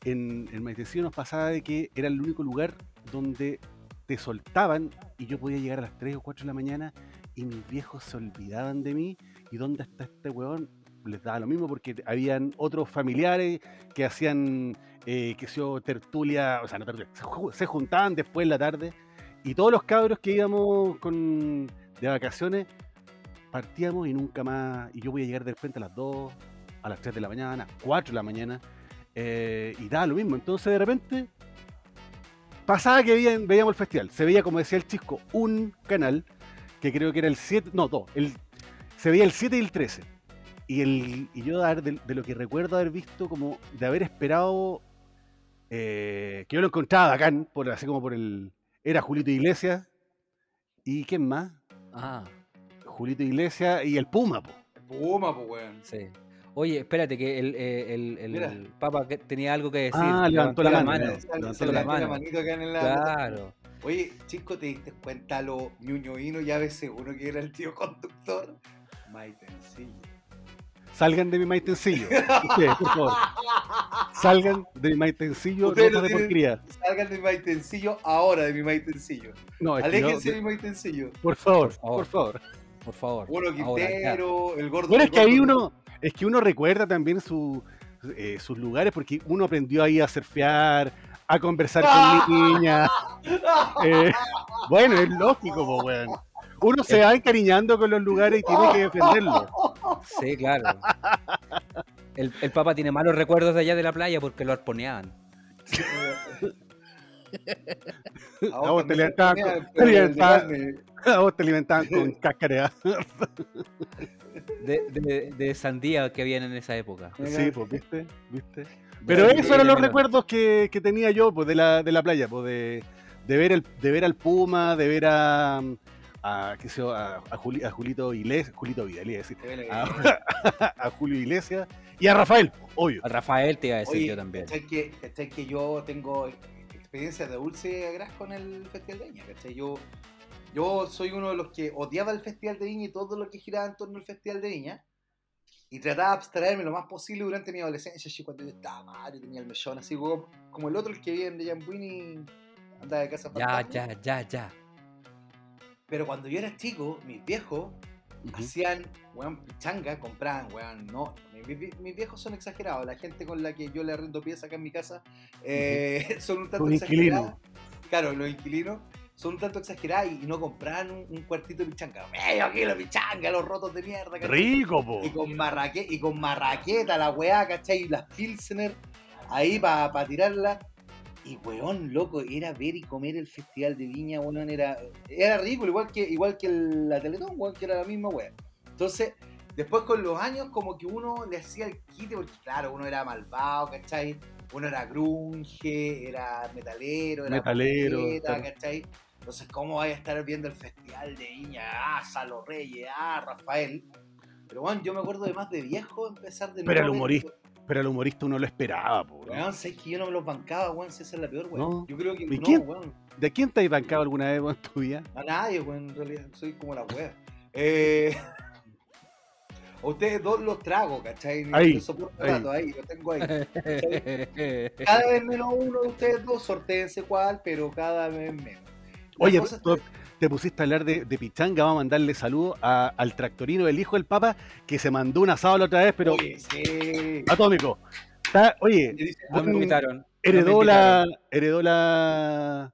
en, en Maitencillo nos pasaba de que era el único lugar donde te soltaban y yo podía llegar a las 3 o 4 de la mañana y mis viejos se olvidaban de mí. Y dónde está este weón les daba lo mismo porque habían otros familiares que hacían eh, que yo, tertulia, o sea, no tertulia, se, se juntaban después en la tarde. Y todos los cabros que íbamos con, de vacaciones partíamos y nunca más, y yo voy a llegar de repente a las 2, a las 3 de la mañana, 4 de la mañana, eh, y daba lo mismo. Entonces de repente pasaba que veían- veíamos el festival, se veía como decía el chisco, un canal, que creo que era el 7, no, dos, el, se veía el 7 y el 13. Y, el, y yo de lo que recuerdo haber visto, como de haber esperado, eh, que yo lo encontraba bacán, por, así como por el... Era Julito Iglesias, ¿y quién más? Ah, Julito Iglesias y el Puma, po. Puma, pues, weón. sí. Oye, espérate, que el, eh, el, el, el Papa tenía algo que decir. Ah, levantó la mano. Se Levantó le la metió mano. la manito acá en la. Claro. Oye, chico, ¿te diste cuenta lo ñuñoíno y a veces uno que era el tío conductor? Maitencillo. Salgan de mi maitencillo. Ustedes, por favor. Salgan de mi maitencillo, Ustedes no de tienen- porquería. Salgan de mi maitencillo ahora de mi maitencillo. No, es que yo- Aléjense de mi maitencillo. por favor, Por favor. por favor. Por favor. Ahora, ya. Quintero, el gordo. Bueno, es que ahí uno, es que uno recuerda también su, eh, sus lugares, porque uno aprendió ahí a surfear, a conversar con niñas. eh, bueno, es lógico, po, weón. Uno se va encariñando con los lugares y tiene que defenderlos. Sí, claro. El, el Papa tiene malos recuerdos de allá de la playa porque lo arponeaban. A vos te tenía, con- te carne. A vos te alimentaban con cáscara. De, de, de sandía que habían en esa época. Sí, pues, ¿viste? ¿viste? Pero esos eran los recuerdos que, que tenía yo pues, de, la, de la playa, pues, de, de, ver el, de ver al Puma, de ver a, a, qué sé a, a, Juli- a Julito Iglesias, Julito Vidal, iba a decir, a, a Julio Iglesias y a Rafael, obvio. A Rafael te iba a decir Oye, yo también. ¿cachai que, cachai que yo tengo experiencia de dulce gras con el Festival de Viña? ¿cachai? Yo, yo soy uno de los que odiaba el Festival de Viña y todo lo que giraba en torno al Festival de Viña. Y trataba de abstraerme lo más posible durante mi adolescencia, así cuando yo estaba mal, yo tenía el mechón así como, como el otro, el que vive en Jambuini, andaba de casa Ya, fantasma. ya, ya, ya. Pero cuando yo era chico, mis viejos Hacían, weón, pichanga, compraban, weón, no, mis, mis- viejos son exagerados, la gente con la que yo le arrendo piezas acá en mi casa eh, son un tanto exagerados. Claro, los inquilinos son un tanto exagerados y, no compraban un, un cuartito de pichanga. ¡Medio kilo de pichanga, los rotos de mierda! ¿cachai? Rico, po. Y con, marraque, y con marraqueta, la weá, ¿cachai? Y las Pilsener ahí para tirarla. Y weón, loco, era ver y comer el festival de viña, weón, era, era ridículo, igual que, igual que el- la Teletón, weón, que era la misma weá. Entonces, Después con los años como que uno le hacía el quite, porque claro, uno era malvado, ¿cachai? Uno era grunge, era metalero, era Metalero, claro. ¿cachai? Entonces, ¿cómo vaya a estar viendo el festival de Iña? Ah, Salo Reyes, ah, Rafael. Pero bueno, yo me acuerdo de más de viejo empezar de Pero nuevo el humorista, Pero el humorista uno lo esperaba, po. Weón, sabes que yo no me los bancaba, weón, si esa es la peor, weón. No. Yo creo que ¿Y no, quién? weón. ¿De quién te has bancado alguna vez weón, en tu vida? A nadie, weón, en realidad. Soy como la wea. Eh... a ustedes dos los trago, ¿cachai? Ahí, rato, ahí, los tengo ahí. Cada vez menos uno de ustedes dos, sortéense cuál, pero cada vez menos. Oye, tú- te pusiste a hablar de, de pichanga, vamos a mandarle saludos al tractorino del hijo del papa que se mandó un asado la otra vez, pero Oye, sí. atómico. Está- oye, No me invitaron. heredó no me la. Heredó la.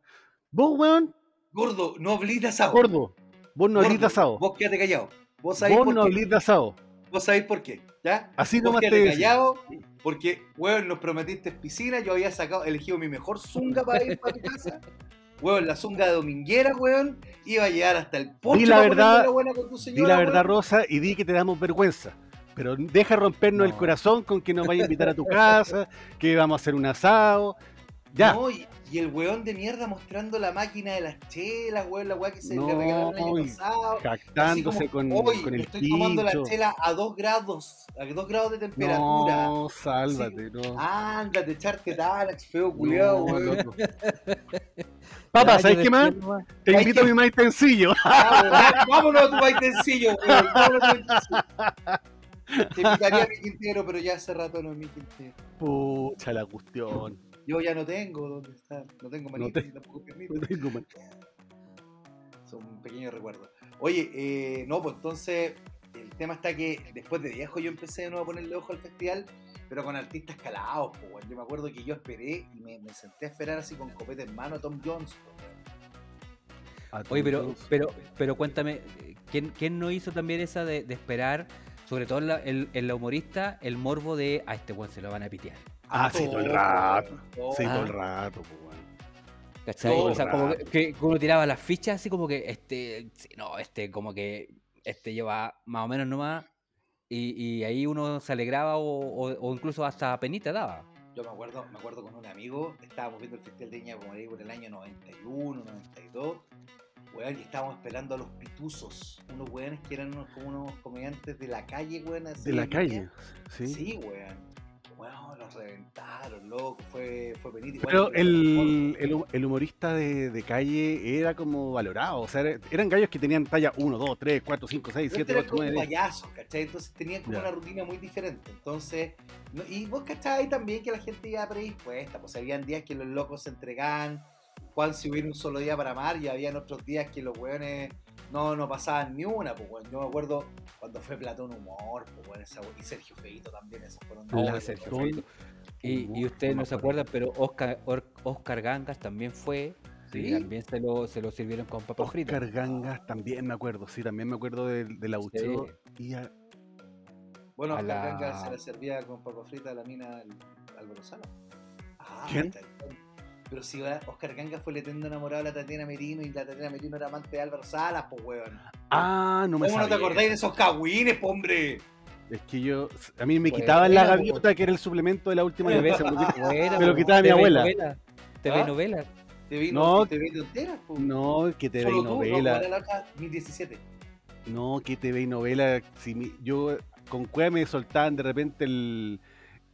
Vos, weón, Gordo, no hablís de asado. gordo. Vos no hablís de asado. Vos quédate callado. Vos sabés Vos por no hablís de asado. Vos sabéis por qué, ¿ya? Así Vos nomás te callado, porque, weón, nos prometiste piscina, yo había sacado, elegido mi mejor zunga para ir para tu casa. Weón, la zunga de dominguera, weón, iba a llegar hasta el poncho Di la verdad- ponérmela buena con tu Di señora, la verdad, weón. Rosa, y di que te damos vergüenza. Pero deja rompernos el corazón con que nos vaya a invitar a tu casa, que vamos a hacer un asado. Ya. No, y, y el weón de mierda mostrando la máquina de las chelas, weón, la weá que se No, le regalaron el año pasado. Así jactándose como, con, hoy con el estoy tomando la chela a 2 grados, a 2 grados de temperatura. No, sálvate, no. Ándate, echarte Tanax, feo culiado, No, weón. Papá, ¿sabes qué más? Te invito a mi más sencillo. Ah, Vámonos a tu baitencillo, weón. Vámonos a tu baitencillo. Te invitaría a mi Quintero, pero ya hace rato no es mi Quintero. Pucha la cuestión. Yo ya no tengo dónde estar. No tengo No manita te- ni tampoco. No tengo man- Son un pequeño recuerdo. Oye, eh, no, pues entonces el tema está que después de viejo yo empecé de nuevo a ponerle ojo al festival, pero con artistas calados, pues. Yo me acuerdo que yo esperé y me, me senté a esperar así con copete en mano a Tom Jones, pues, Oye, pero, pero, pero cuéntame, ¿quién, quién no hizo también esa de, de esperar, sobre todo en la, en la humorista, el morbo de a este weón se lo van a pitear? Ah, sí, todo el rato. todo. Sí, todo el rato, pues. ¿Cachai? Todo o sea, como que, que uno tiraba las fichas así como que este, sí, no, este como que este lleva más o menos nomás y, y ahí uno se alegraba o, o- o incluso hasta penita daba. Yo me acuerdo, me acuerdo con un amigo, estábamos viendo el Festival de Viña como ahí por el año 91, 92, weón, y estábamos esperando a los pituzos, unos weones que eran unos, como unos comediantes de la calle, weón. así De la calle. Sí. Sí, weón. Weón, los reventaron, loco, fue, fue. Igual Pero el, el, el humorista de, de calle era como valorado. O sea, era- eran gallos que tenían talla 1, 2, 3, 4, 5, 6, Pero 7, eran 8, como 9, 10. payasos, ¿cachai? Entonces tenían como Ya. una rutina muy diferente. Entonces, no- y vos cachai también que la gente iba predispuesta, pues habían días que los locos se entregaban, Juan si hubiera un solo día para amar, y habían otros días que los weones no, no pasaban ni una, pues weón. Yo me acuerdo cuando fue Platón Humor, pues weón, esa- y Sergio Feito también, esos fueron No, dos- Sergio Platón Feito. Y, ustedes no no me se acuerdo. acuerdan, pero Oscar, Or- Oscar Gangas también fue. ¿Sí? Y también se lo, se lo sirvieron con papas fritas. Oscar Gangas también me acuerdo. Sí, también me acuerdo del. Y a- Bueno, a Oscar la- Ganga se la servía con papa frita a la mina al- Álvaro Sala. Ah, ¿Quién? está. Pero si Oscar Ganga fue le tendo enamorado a la Tatiana Merino y la Tatiana Merino era amante de Álvaro Salas, pues weón. Ah, no me ¿Cómo no te acordáis de eso. esos cagüines, po, hombre? Es que yo, a mí me Pues, quitaban la gaviota, que era el suplemento de la última TV, buena, Me lo quitaba mi TV abuela. novela, TV ¿Ah? novela. Te vi, No. no, te vi enteras, po. No, que te veis Solo tú, no, novela. la otra 2017. No, que te veis novela. Si mi- yo con Cueva me soltaban de repente el,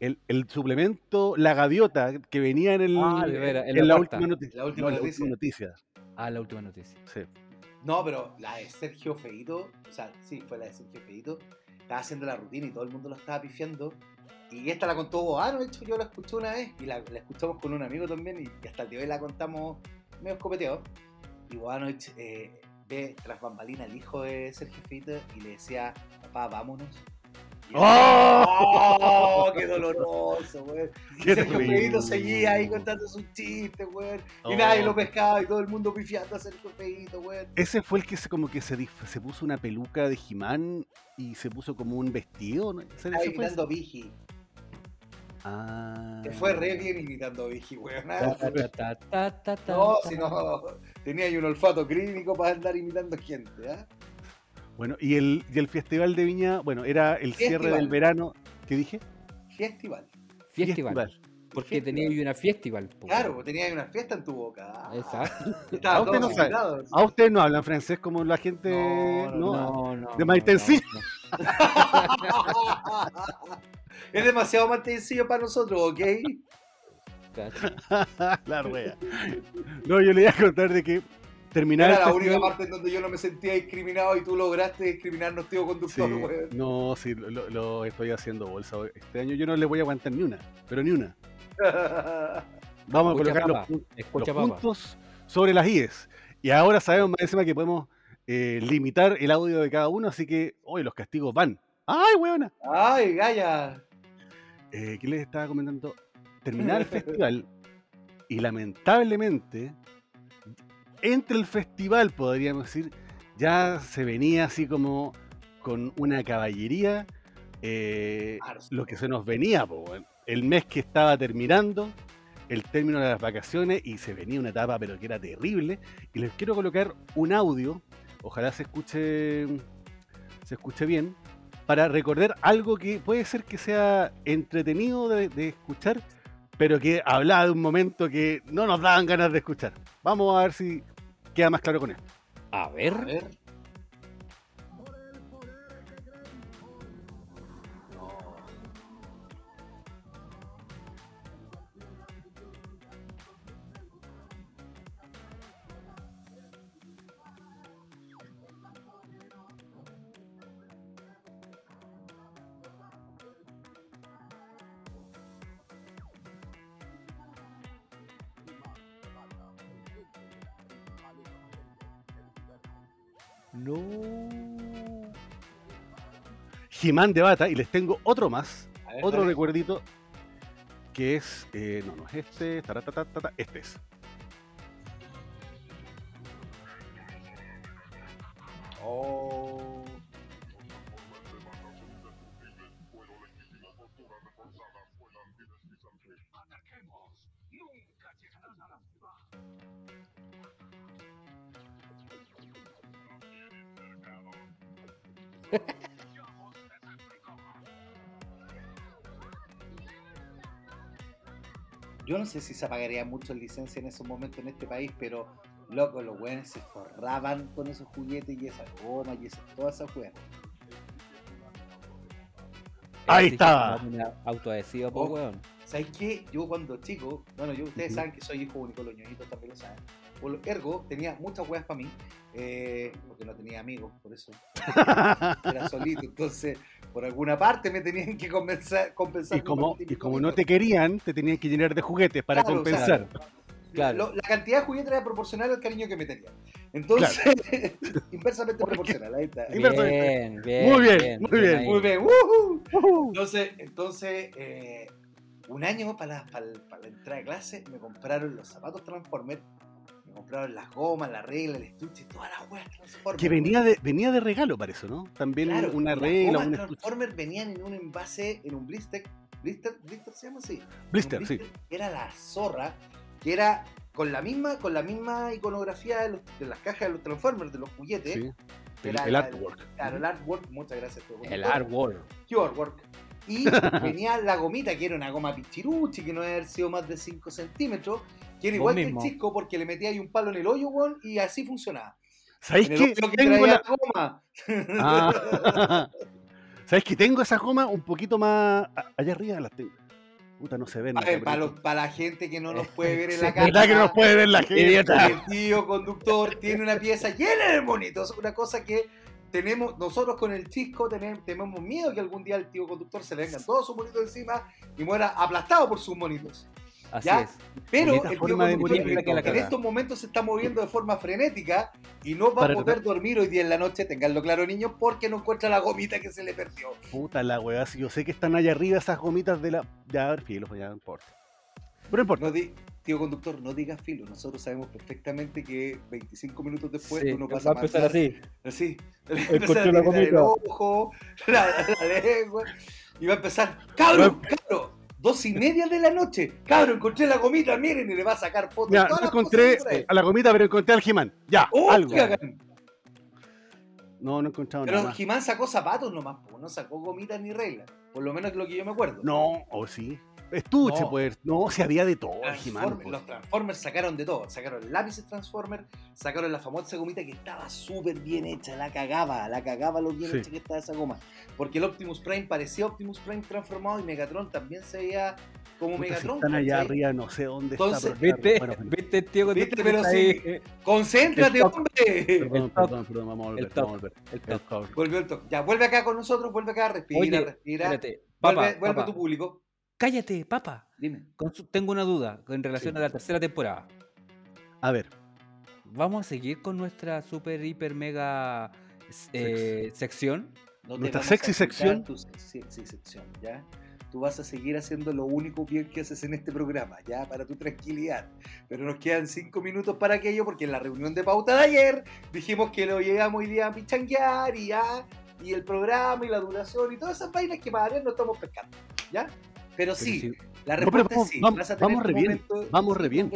el, el suplemento La Gaviota que venía en, el, Ah, en en la la, última noticia. La última no, la noticia. última noticia. Ah, la última noticia. Sí. No, pero la de Sergio Feito, o sea, sí, fue la de Sergio Feito, estaba haciendo la rutina y todo el mundo lo estaba pifiando. Y esta la contó de hecho yo la escuché una vez y la, la escuchamos con un amigo también y hasta el día de hoy la contamos medio escopeteado. Y Bobanovich eh, ve tras bambalina al hijo de Sergio Feito y le decía, papá, vámonos. ¡Oh! ¡Oh, ¡Qué doloroso, güey! Y Qué Sergio. Feito seguía ahí contando sus chistes, güey. Y Oh. nadie lo pescaba y todo el mundo pifiando a Sergio Feito, güey. Ese fue el que se como que se, se puso una peluca de Jimán y se puso como un vestido. ¿no? ¿Ese- Estaba ese fue imitando a Vigi. Ah. Te fue re bien imitando a Vigi, weón. No, si no, tenía ahí un olfato clínico para andar imitando gente, ¿ah? Bueno, y el, y el Festival de Viña, bueno, era el cierre del verano. ¿Qué dije? Festival. Festival. Porque tenía ahí una festival. po. Claro, tenías una fiesta en tu boca. Exacto. Ah, usted no sabe. hablan francés como la gente. No, No, No, no. De no, Maitensi. no, no. es demasiado más sencillo para nosotros, ¿ok? La rueda. No, yo le iba a contar de que terminar Era la única festival- parte en donde yo no me sentía discriminado y tú lograste discriminarnos, tío Sí, conductor, weón. no, sí, lo, lo estoy haciendo bolsa. Este año yo no le voy a aguantar ni una, pero ni una. Vamos a colocar los, los puntos sobre las IES. Y ahora sabemos más encima que podemos eh, limitar el audio de cada uno, así que hoy los castigos van. ¡Ay, weona! Ay, Gaya. Eh, ¿Qué les estaba comentando? Terminar el festival y lamentablemente, entre el festival, podríamos decir, ya se venía así como con una caballería eh, lo que se nos venía, po, el mes que estaba terminando, el término de las vacaciones y se venía una etapa pero que era terrible. Y les quiero colocar un audio, ojalá se escuche se escuche bien, para recordar algo que puede ser que sea entretenido de, de escuchar, pero que hablaba de un momento que no nos daban ganas de escuchar. Vamos a ver si queda más claro con esto. A ver. A ver. Jimán de Bata, y les tengo otro más, ver, otro recuerdito, que es, eh, no, no es este, taratatata, este es. Oh. Yo no sé si se pagaría mucho en licencia en esos momentos en este país, pero loco, los weones se forraban con esos juguetes y esas gomas y esas, todas esas weas. Ahí está. autoadhesiva, po, Oh. weón. ¿Sabes qué? Yo cuando chico, bueno, yo, ustedes saben que soy hijo único, los ñoñitos también lo saben. Por lo ergo, tenía muchas weas para mí, eh, porque no tenía amigos, por eso era solito. Entonces, por alguna parte me tenían que compensar. compensar y como, y como no te querían, te tenían que llenar de juguetes para Claro, compensar. Claro. Lo- la cantidad de juguetes era proporcional al cariño que me tenían. Entonces, inversamente proporcional, ahí está. Inversamente. Bien, bien. Muy bien, muy bien, ahí. Muy bien, ¡wujú! Ujú. Entonces, entonces eh, un año para la, para, para la entrada de clase me compraron los zapatos Transformers, me compraron las gomas, la regla, el estuche, todas las weas Transformers. Que venía de, venía de regalo para eso, ¿no? También Claro, una las regla, gomas un estuche. Transformers venían en un envase, en un blister, blister, blister se llama así. Blister, Un sí. Era la zorra, que era con la misma, con la misma iconografía de, los- de las cajas de los Transformers, de los juguetes. sí. El, el artwork. Claro, el artwork, muchas gracias. El artwork. Artwork. Y venía la gomita, que era una goma pichiruchi, que no debe haber sido más de 5 centímetros, que era igual que el chisco, porque le metía ahí un palo en el hoyo, weón, y así funcionaba. ¿Sabéis hoyo que Tengo la... goma. Ah. ¿Sabes que tengo esas gomas un poquito más allá arriba? Las tengo. Puta, no se ven. A ver, para, los- para la gente que no nos puede ver en la Sí, casa. ¿Verdad que no nos puede ver la gente? El tío conductor tiene una pieza llena de monitos. Una cosa que tenemos, nosotros con el chisco tenemos, tenemos miedo que algún día el tío conductor se le vengan todos sus monitos encima y muera aplastado por sus monitos. Así Ya. es. Pero el tío forma de conductor morir, en, que la en cagada. estos momentos se está moviendo de forma frenética y no va Para a poder dormir hoy día en la noche, tenganlo claro niños, porque no encuentra la gomita que se le perdió. Puta la weá, si yo sé que están allá arriba esas gomitas de la. Ya, a ver, filo, ya no importa. Pero no importa. No di- tío conductor, no digas filo, nosotros sabemos perfectamente que 25 minutos después Sí, uno va pasa a empezar así. Así. Encontré empezar a la el ojo, la, la lengua. Y va a empezar, cabro, cabro, dos y media de la noche. Cabro, encontré la gomita, miren, y le va a sacar fotos. Ya, todas no encontré ahí. a la gomita, pero encontré al Jimán. Ya, ¡Oh, algo. cagan! No, no he encontrado Pero nada más. Jimán sacó zapatos nomás, no sacó gomitas ni reglas. Por lo menos lo que yo me acuerdo. No, o sí. Estuche, No. pues. No, si había de todo, Transform- pues. los Transformers sacaron de todo. Sacaron lápices Transformers, sacaron la famosa gomita que estaba súper bien hecha. La cagaba, la cagaba lo bien Sí. hecha que estaba esa goma. Porque el Optimus Prime parecía Optimus Prime transformado y Megatron también se veía como Puta, si Megatron. están allá arriba, no sé dónde Entonces, está. pero- ¿Viste? Bueno. ¿Viste, tío? Tú Pero sí. ¡Concéntrate, El top. hombre! Perdón, El top. perdón, perdón, vamos a volver, El top. vamos a volver. el El top. top. Volvió el toque. Ya, vuelve acá con nosotros, vuelve acá, respira, Oye, respira. Espérate. Vuelve, Papa, vuelve tu público. Cállate, papa. Dime. Tengo una duda en relación Sí. a la tercera temporada. A ver, ¿Vamos a seguir con nuestra super, hiper, mega eh, sección? No Nuestra sexy sección. Tu sexy sección, ¿ya? Tú vas a seguir haciendo lo único bien que haces en este programa, ¿ya? Para tu tranquilidad. Pero nos quedan cinco minutos para aquello porque en la reunión de pauta de ayer dijimos que lo llegamos hoy día a pichanguear y ya. Y el programa y la duración y todas esas vainas que para no estamos pescando, ¿ya? Pero sí, sí. la No, pero respuesta vamos- es sí. vamos- a vamos re bien, momento- vamos re bien.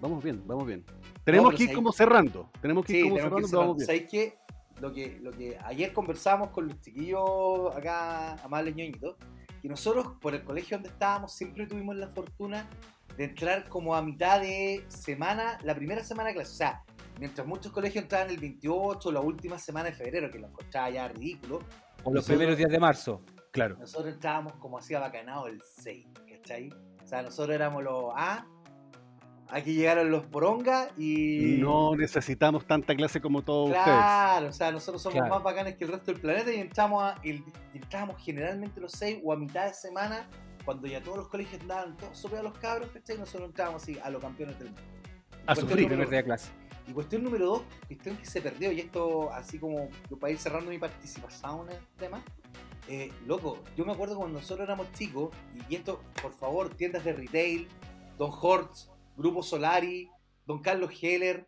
vamos bien, vamos bien. Tenemos pero que ir si hay- como cerrando. Tenemos que ir como que cerrando, ir pero vamos cerrando. bien. ¿Sabéis qué? Lo que, lo que ayer conversamos con los chiquillos acá, amables ñoñitos, que nosotros por el colegio donde estábamos siempre tuvimos la fortuna de entrar como a mitad de semana, la primera semana de clase. O sea, mientras muchos colegios entraban el 28, la última semana de febrero, que lo encontraba ya ridículo, O los primeros días de marzo. Claro. nosotros entrábamos como hacía bacanado el 6, ¿cachai? O sea, nosotros éramos los A, aquí llegaron los poronga y... No necesitamos tanta clase como todos Claro, o sea, nosotros somos Claro. más bacanes que el resto del planeta y entramos, a, y entrábamos generalmente los seis o a mitad de semana, cuando ya todos los colegios andaban todos sobre a los cabros, ¿cachai? Nosotros entrábamos así a los campeones del mundo. A sufrir. Número- de clase. Y cuestión número dos, cuestión que se perdió, y esto así como para ir cerrando mi participación en el tema, eh, loco, yo me acuerdo cuando nosotros éramos chicos, y, esto, por favor, tiendas de retail, Don Hortz, Grupo Solari, Don Carlos Heller,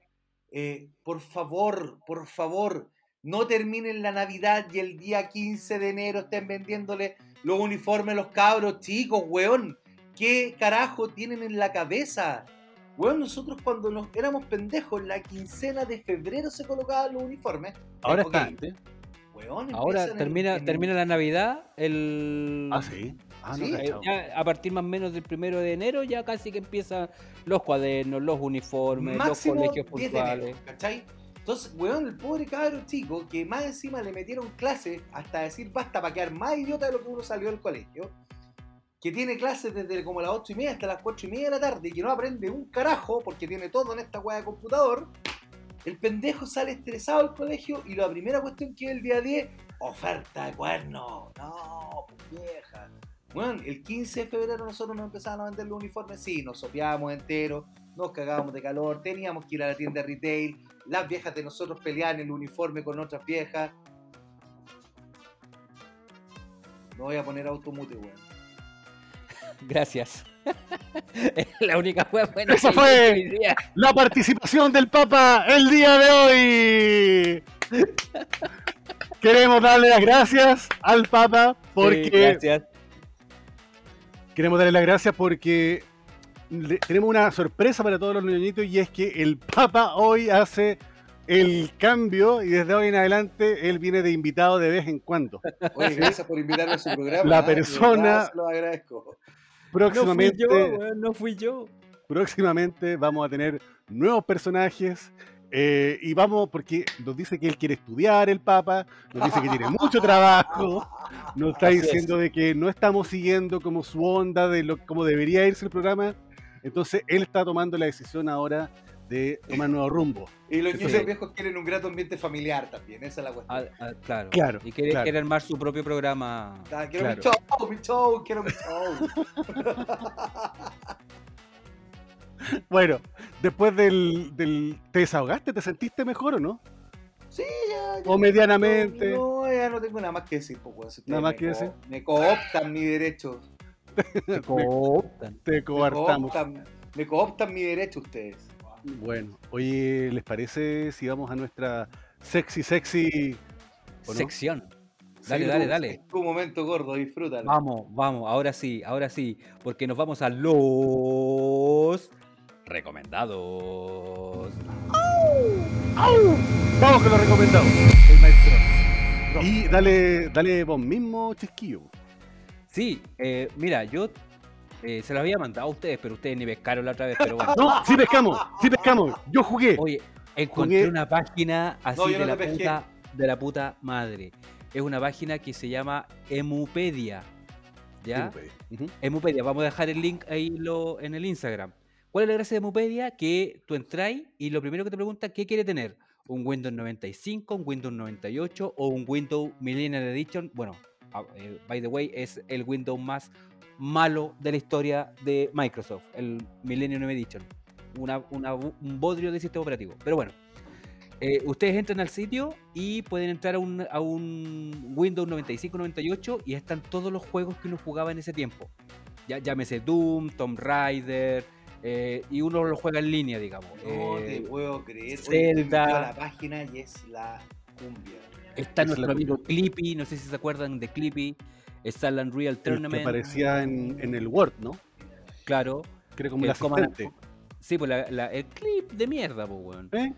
eh, por favor, por favor, no terminen la Navidad y el día 15 de enero estén vendiéndole los uniformes a los cabros chicos, weón. ¿Qué carajo tienen en la cabeza? Weón, nosotros cuando nos éramos pendejos, la quincena de febrero se colocaban los uniformes. Ahora está antes. Weón, Ahora termina, en- termina la Navidad, el... Ah, sí. Ah, no, Sí. Eh, ya a partir más o menos del primero de enero ya casi que empiezan los cuadernos, los uniformes, máximo los colegios 10 de enero, puntuales. ¿cachai? Entonces, weón, el pobre cabro chico, que más encima le metieron clases hasta decir basta para quedar más idiota de lo que uno salió del colegio, que tiene clases desde como las 8 y media hasta las 4 y media de la tarde y que no aprende un carajo porque tiene todo en esta weá de computador, el pendejo sale estresado del colegio y la primera cuestión que es el día 10, oferta de cuernos. No, pues vieja. Bueno, el 15 de febrero nosotros nos empezaban a vender los uniformes, sí, nos sopeábamos enteros, nos cagábamos de calor, teníamos que ir a la tienda retail, las viejas de nosotros peleaban el uniforme con otras viejas. No voy a poner automute, weón. Gracias. Es la única wea buena que fue. La participación del Papa el día de hoy. Queremos darle las gracias al Papa porque Sí, gracias. queremos darle las gracias porque tenemos una sorpresa para todos los niñitos y es que el Papa hoy hace el cambio y desde hoy en adelante él viene de invitado de vez en cuando. Oye, gracias por invitarme a su programa. La. De persona- verdad, se Lo agradezco. No fui Próximamente, yo, no fui yo. próximamente vamos a tener nuevos personajes eh, y vamos, porque nos dice que él quiere estudiar el Papa, nos dice que tiene mucho trabajo, nos está Así es. diciendo de que no estamos siguiendo como su onda de lo como debería irse el programa, entonces él está tomando la decisión ahora de tomar nuevo rumbo. Y los niños viejos quieren un grato ambiente familiar también, esa es la cuestión. Ah, ah, claro. Claro, Y quiere, claro. quiere armar su propio programa. Ah, quiero mi claro. show, mi show, quiero mi show. Bueno, después del, del... ¿Te desahogaste? ¿Te sentiste mejor o no? Sí, ya, ya. O medianamente. No, ya no tengo nada más que decir, pues. Si Nada más me que decir. Me cooptan mi derecho. Te cooptan. Te Me coartamos. cooptan, me cooptan mi derecho ustedes. Bueno, oye, ¿les parece si vamos a nuestra sexy, sexy... Sección. Dale, Sí, dale, dale. Es tu momento gordo, disfrútalo. Vamos, vamos, ahora sí, ahora sí, porque nos vamos a los recomendados. Vamos con los recomendados. El maestro. Y dale, dale vos mismo, Chisquillo. Sí, eh, mira, yo eh, se lo había mandado a ustedes, pero ustedes ni pescaron la otra vez, pero bueno. No, sí pescamos, sí pescamos. Yo jugué. Oye, encontré Jugué- una página así No, de, no la puta, de la puta madre. Es una página que se llama Emupedia. ¿Ya? Emupedia, vamos a dejar el link ahí lo, en el Instagram. ¿Cuál es la gracia de Emupedia? Que tú entráis y lo primero que te pregunta ¿qué quiere tener? ¿Un Windows 95, un Windows 98 o un Windows Millennial Edition? Bueno, ah, eh, by the way, es el Windows más malo de la historia de Microsoft, el Millennium Edition. Una, una- un bodrio de sistema operativo. Pero bueno, eh, ustedes entran al sitio y pueden entrar a un, a un Windows 95-98 y están todos los juegos que uno jugaba en ese tiempo. Ya, llámese Doom, Tomb Raider, eh, y uno lo juega en línea, digamos. No Eh, te puedo creer. Zelda. estoy metido a la página y es la cumbia. está es nuestro amigo Clippy, no sé si se acuerdan de Clippy. Está el Unreal El que Tournament, aparecía en, en el Word, ¿no? claro. Que era como Que el Command- asistente. Sí, pues la- la- el clip de mierda, pues, weón. ¿Eh?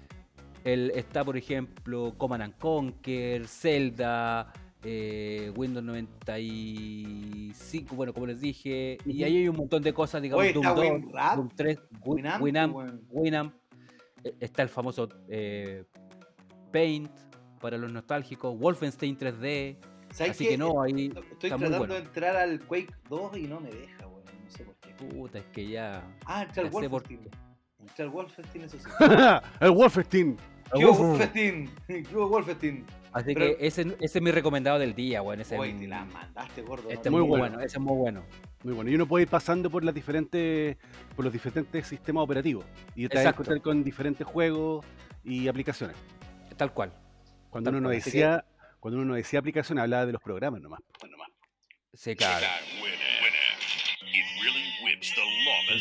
El, está, por ejemplo, Command and Conquer, Zelda, eh, Windows 95, bueno, como les dije. Y ahí hay un montón de cosas, digamos, Oye, Doom está 2, WinRAR, Doom 3, Wi- Winamp, Winamp. Eh, Está el famoso eh, Paint para los nostálgicos, Wolfenstein 3D. ¿Sabes Así que no, ahí Estoy está muy tratando bueno. de entrar al Quake 2 y no me deja, weón. No sé por qué. Puta, es que ya. Ah, entré al Wolfenstein. Entré al Wolfenstein, eso sí. el Wolfenstein. ¿Qué Wolfenstein? ¿Qué Wolfenstein? Así Pero- que ese, ese es mi recomendado del día, weón. Ese Oye, te la mandaste, gordo. este es no muy bueno. bueno. ese es muy bueno. Muy bueno. Y uno puede ir pasando por las diferentes, por los diferentes sistemas operativos. Y te vas a encontrar con diferentes juegos y aplicaciones. Tal cual. Cuando Tal uno no cual, así que- decía, cuando uno no decía aplicaciones, hablaba de los programas nomás. The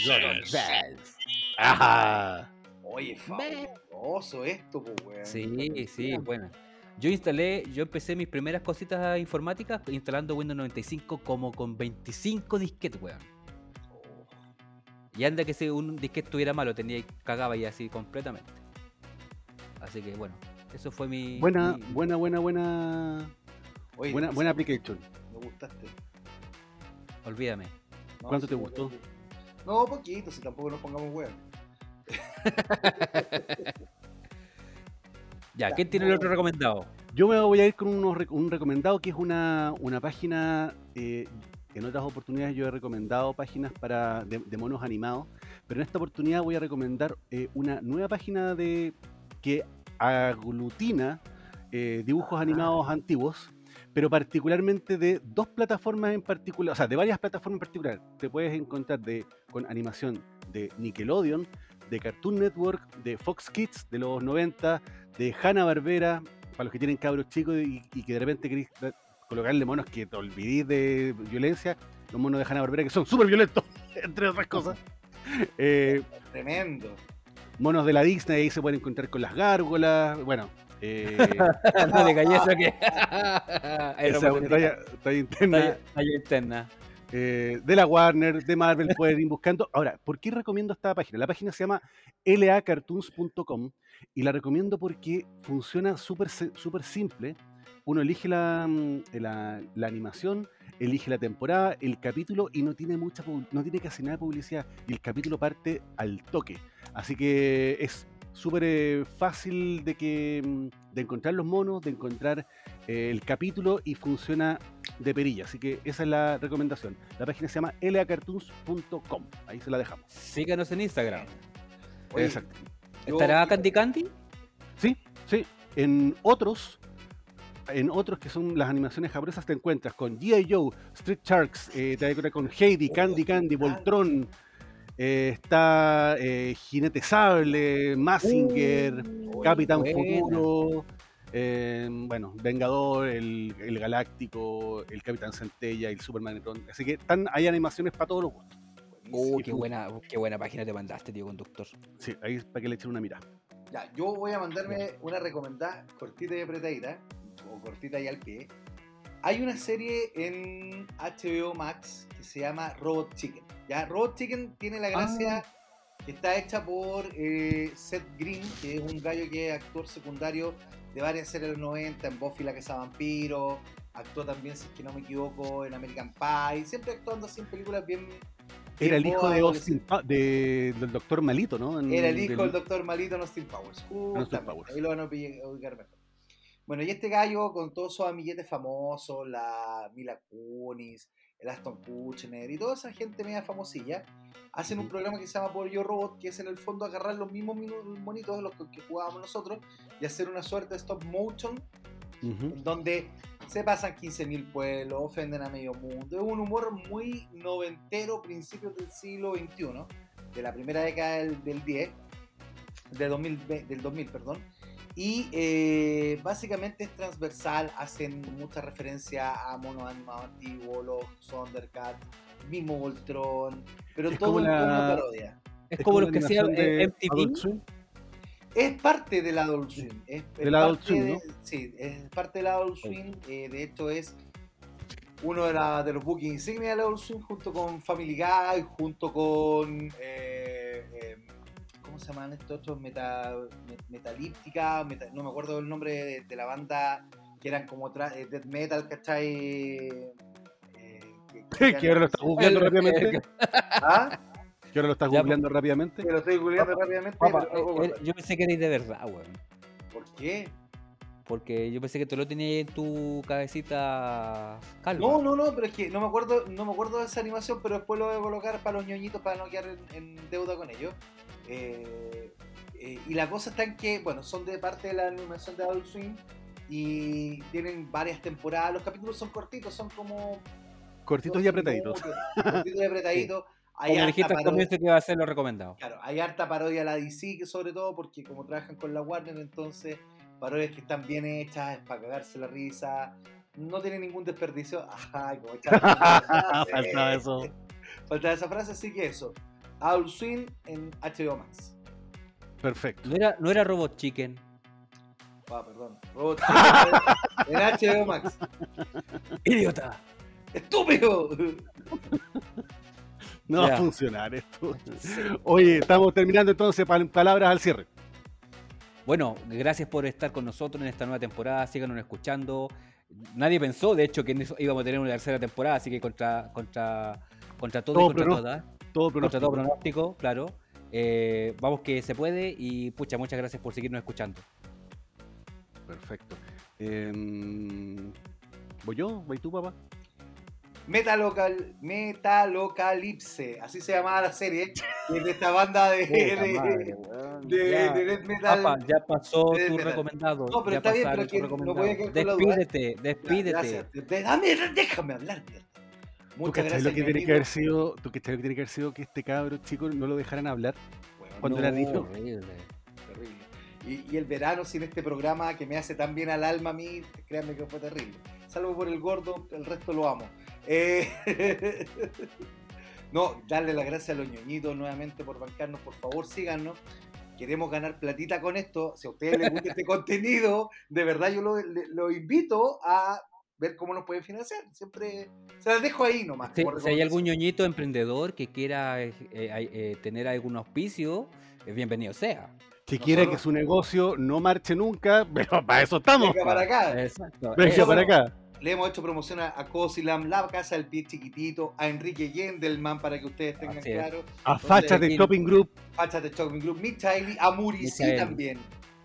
llamas ass. Ajá. Oye, fabuloso esto, pues, weón. Sí, sí, bueno. Yo instalé, yo empecé mis primeras cositas informáticas instalando Windows 95 como con 25 disquetes, weón. Oh, Y anda que si un disquete estuviera malo, tenía cagaba y así completamente. Así que bueno, eso fue mi. Buena, mi- buena, buena, buena, Oye, buena, buena application. Me gustaste. Olvídame. No, ¿Cuánto sí, te gustó? No, poquito, si tampoco nos pongamos weón. Ya, ¿quién tiene el otro recomendado? Yo me voy a ir con unos un recomendado que es una, una página. eh, en otras oportunidades yo he recomendado páginas para de, de monos animados, pero en esta oportunidad voy a recomendar eh, una nueva página de que aglutina eh, dibujos animados antiguos, pero particularmente de dos plataformas en particular, o sea, de varias plataformas en particular. Te puedes encontrar de, con animación de Nickelodeon, de Cartoon Network, de Fox Kids de los 90, de Hanna Barbera, para los que tienen cabros chicos y, y que de repente queréis colocarle monos que te olvidís de violencia, los monos de Hanna Barbera que son súper violentos, entre otras cosas. Eh, Tremendo. Monos de la Disney ahí se pueden encontrar con las gárgolas, bueno. eh, no le callé eso que. Esa una talla, talla interna talla- talla interna. eh, de la Warner, de Marvel, pueden ir buscando. Ahora, ¿por qué recomiendo esta página? La página se llama lacartoons.com y la recomiendo porque funciona súper súper simple. Uno elige la, mm, la- la animación, elige la temporada, el capítulo y no tiene mucha no tiene casi nada de publicidad y el capítulo parte al toque. Así que es súper eh, fácil de que mm, de encontrar los monos, de encontrar eh, el capítulo y funciona de perilla. Así que esa es la recomendación. La página se llama lacartoons.com. Ahí se la dejamos. Síganos en Instagram. Oye, Exacto. yo- ¿Estará Candy Candy? Sí, sí. En otros, en otros que son las animaciones japonesas, te encuentras con G.I. Joe, Street Sharks, eh, te encuentras con Heidi, Candy Candy, Voltron. Eh, está eh, Jinete Sable, Mazinger, Capitán buena. Futuro, eh, bueno, Vengador, el, el Galáctico, el Capitán Centella, el Superman. Así que están, hay animaciones para todos los gustos. Oh, qué buena, qué buena página te mandaste, tío conductor. Sí, ahí es para que le echen una mirada. Ya, yo voy a mandarme una recomendada cortita y apretadita, o cortita y al pie. Hay una serie en HBO Max que se llama Robot Chicken. Ya, Robot Chicken tiene la gracia que está hecha por eh, Seth Green, que es un gallo que es actor secundario de varias series de los 90, en Buffy la Casa Vampiro, actuó también, si es que no me equivoco, en American Pie, siempre actuando así en películas bien... Era el hijo de Austin Pa- de- del doctor Malito, ¿no? En- Era el hijo del- del Doctor Malito en Austin Powers. Justamente, Powers. Ahí lo van a ubicar mejor. Bueno, y este gallo con todos sus amiguetes famosos, la Mila Kunis, el Aston Kutcher y toda esa gente media famosilla, hacen un programa que se llama Por Yo Robot, que es en el fondo agarrar los mismos monitos de los que jugábamos nosotros y hacer una suerte de stop motion Ujú. en donde se pasan 15.000 pueblos, ofenden a medio mundo. Es un humor muy noventero, principios del siglo XXI, de la primera década del, del 10, del 2000, ve- del 2000, perdón. Y eh, básicamente es transversal, hacen mucha referencia a monos animados antiguos, los Thundercats, mismo Voltron, pero Es todo como la- una parodia. Es, como lo que hacía MTV. Es parte del Adult Swim. Es, es Del Adult parte Swim, de- ¿no? Sí, es parte del Adult Swim. eh, de hecho, es uno de, la- de los books insignia del Adult Swim, junto con Family Guy, junto con. eh, eh, ¿Cómo se llaman estos otros? Meta, me- Metalíptica, meta- no me acuerdo el nombre de, de la banda, que eran como tra- eh, death metal, ¿cachai? Eh, que- que ahora lo estás googleando rápidamente. ¿Ah? Que ahora lo estás Ya, googleando rápidamente. Que lo estoy googleando rápidamente. Papá, pero eh, eh, yo pensé que erais de verdad, weón. ¿Por qué? Porque yo pensé que tú lo tenías en tu cabecita calma. No, no, no, pero es que no me acuerdo, no me acuerdo de esa animación, pero después lo voy a colocar para los ñoñitos para no quedar en, en deuda con ellos. Eh, eh, y la cosa está en que, bueno, son de parte de la animación de Adult Swim y tienen varias temporadas. Los capítulos son cortitos, son como. Cortitos y 12 apretaditos. Cortitos y apretaditos. Hay Como harta parodia- comienzo que iba a ser lo recomendado. Claro, hay harta parodia a la DC, que sobre todo porque como trabajan con la Warner, entonces parodias que están bien hechas, es para cagarse la risa, no tienen ningún desperdicio. Ay, como Faltaba eso. Faltaba esa frase, así que eso. Adult Swim en HBO Max. Perfecto. No era, no era Robot Chicken. Ah, perdón. Robot Chicken en HBO Max. ¡Idiota! ¡Estúpido! No va a funcionar esto. Oye, estamos terminando entonces pal- palabras al cierre. Bueno, gracias por estar con nosotros en esta nueva temporada. Síganos escuchando. Nadie pensó, de hecho, que en eso íbamos a tener una tercera temporada, así que contra, contra, contra todo, Todo y contra todas. Todo Contra pronóstico. todo pronóstico, claro. Eh, vamos que se puede y pucha, muchas gracias por seguirnos escuchando. Perfecto. Em, ¿Voy yo? ¿Voy tú, papá? Metalocal, Metalocalipse, así se llamaba la serie, de esta banda de, de, de, Ya. de death metal. Apa, ya pasó de tu metal. recomendado. No, pero ya está bien, pero que no voy a quedar con la duda. Despídete, despídete. Gracias. Dame, déjame hablar. Mierda. ¿Tú Muchas gracias. lo que tiene que haber sido, tú cachai lo que tiene que haber sido que este cabro chico no lo dejaran hablar? Bueno, cuando No, era niño. horrible. terrible. Y, y el verano sin este programa que me hace tan bien al alma a mí, créanme que fue terrible. Salvo por el gordo, el resto lo amo. Eh, no, darle las gracias a los ñoñitos nuevamente por bancarnos, por favor síganos. Queremos ganar platita con esto. Si a ustedes les gusta este contenido, de verdad yo lo, lo invito a ver cómo nos pueden financiar. Siempre se las dejo ahí nomás. Si, como si hay algún ñoñito emprendedor que quiera eh, eh, eh, tener algún auspicio, eh, bienvenido sea. Quiera Nosotros- que su negocio no marche nunca, pero para eso estamos. Venga para acá. Exacto. Venga Eso. para acá. Le hemos hecho promoción a, a Cosilam, La Casa del Pie Chiquitito, a Enrique Gendelman para que ustedes tengan claro. A Fachas de Shopping Group. Fachas de Shopping Club, Michaeli, a Murici también.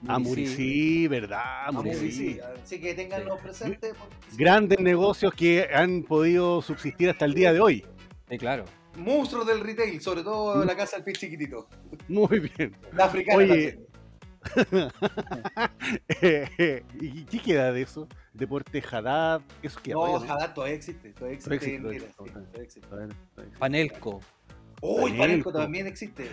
A Muricy. Muricí, ¿verdad? A Muricí. Muricy. Así que tenganlo presente. porque- Grandes negocios que han podido subsistir hasta el día de hoy. Sí, claro. Monstruos del retail, sobre todo la Casa del Pie Chiquitito. Muy bien. La africana Oye, también. ¿Y qué queda de eso? Deporte Haddad, eso queda. No, Haddad todavía existe. Todavía existe. Panelco. Uy, Panelco. Panelco también existe.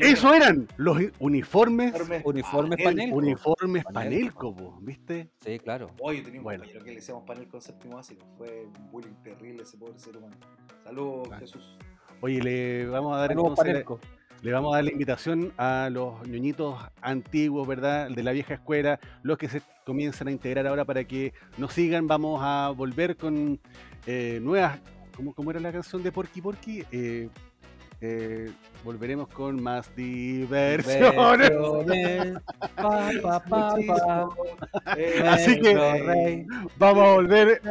Eso eran los uniformes. Uniformes Ah, Panelco. uniformes Panelco. Panelco, po, ¿viste? Sí, claro. Oye, yo tenía un Bueno. compañero que le decíamos Panelco en séptimo básico. Fue un bullying terrible ese pobre ser humano. Saludos. Jesús. Oye, le vamos a dar Saludos, entonces, Panelco. le vamos a dar la invitación a los ñoñitos antiguos, ¿verdad? De la vieja escuela, los que se comienzan a integrar ahora para que nos sigan. Vamos a volver con eh, nuevas. ¿cómo, cómo era la canción de Porky Porky? Eh, eh, volveremos con más diversiones. Versiones, pa, pa, pa, pa. Así que-. Vamos a volver.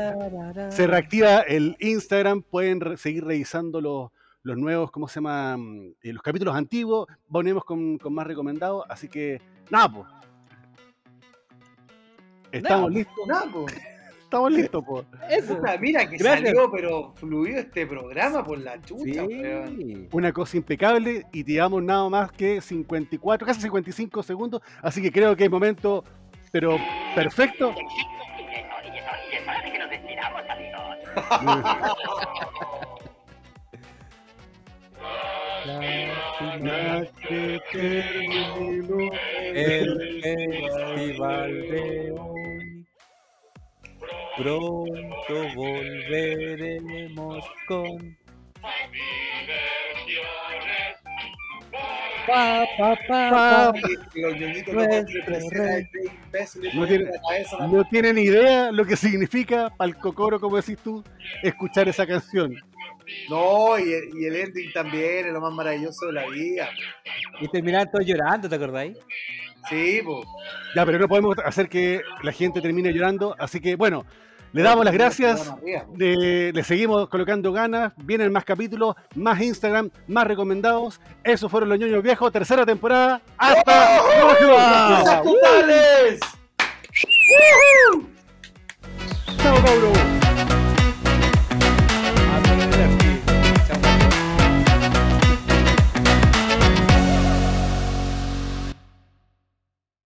Se reactiva el Instagram. Pueden re- seguir revisando los, los nuevos, ¿cómo se llama? Mm, eh, los capítulos antiguos. Volvemos con, con más recomendados. Así que, nada, pues. Estamos listos. nada, po. Estamos listos, pues. Eso. Mira que Gracias. salió, pero fluido este programa por la chucha, Sí. Una cosa impecable y llevamos nada más que 54, casi 55 segundos. Así que creo que es momento, pero perfecto. La que terminó el festival de hoy. Pronto volveremos con. Pa, pa, pa, pa. Y Los ñoñitos Nuestro no tiene-. No tienen idea lo que significa para el cocoro, como decís tú, escuchar esa canción. No, y el, y el ending también es lo más maravilloso de la vida. Y terminaron todos llorando, ¿te acordáis? Sí, pues. Ya, pero no podemos hacer que la gente termine llorando. Así que, bueno, le damos las gracias. Le, le seguimos colocando ganas. Vienen más capítulos, más Instagram, más recomendados. Esos fueron los ñoños viejos, tercera temporada. ¡Hasta! ¡Totales! ¡Chao!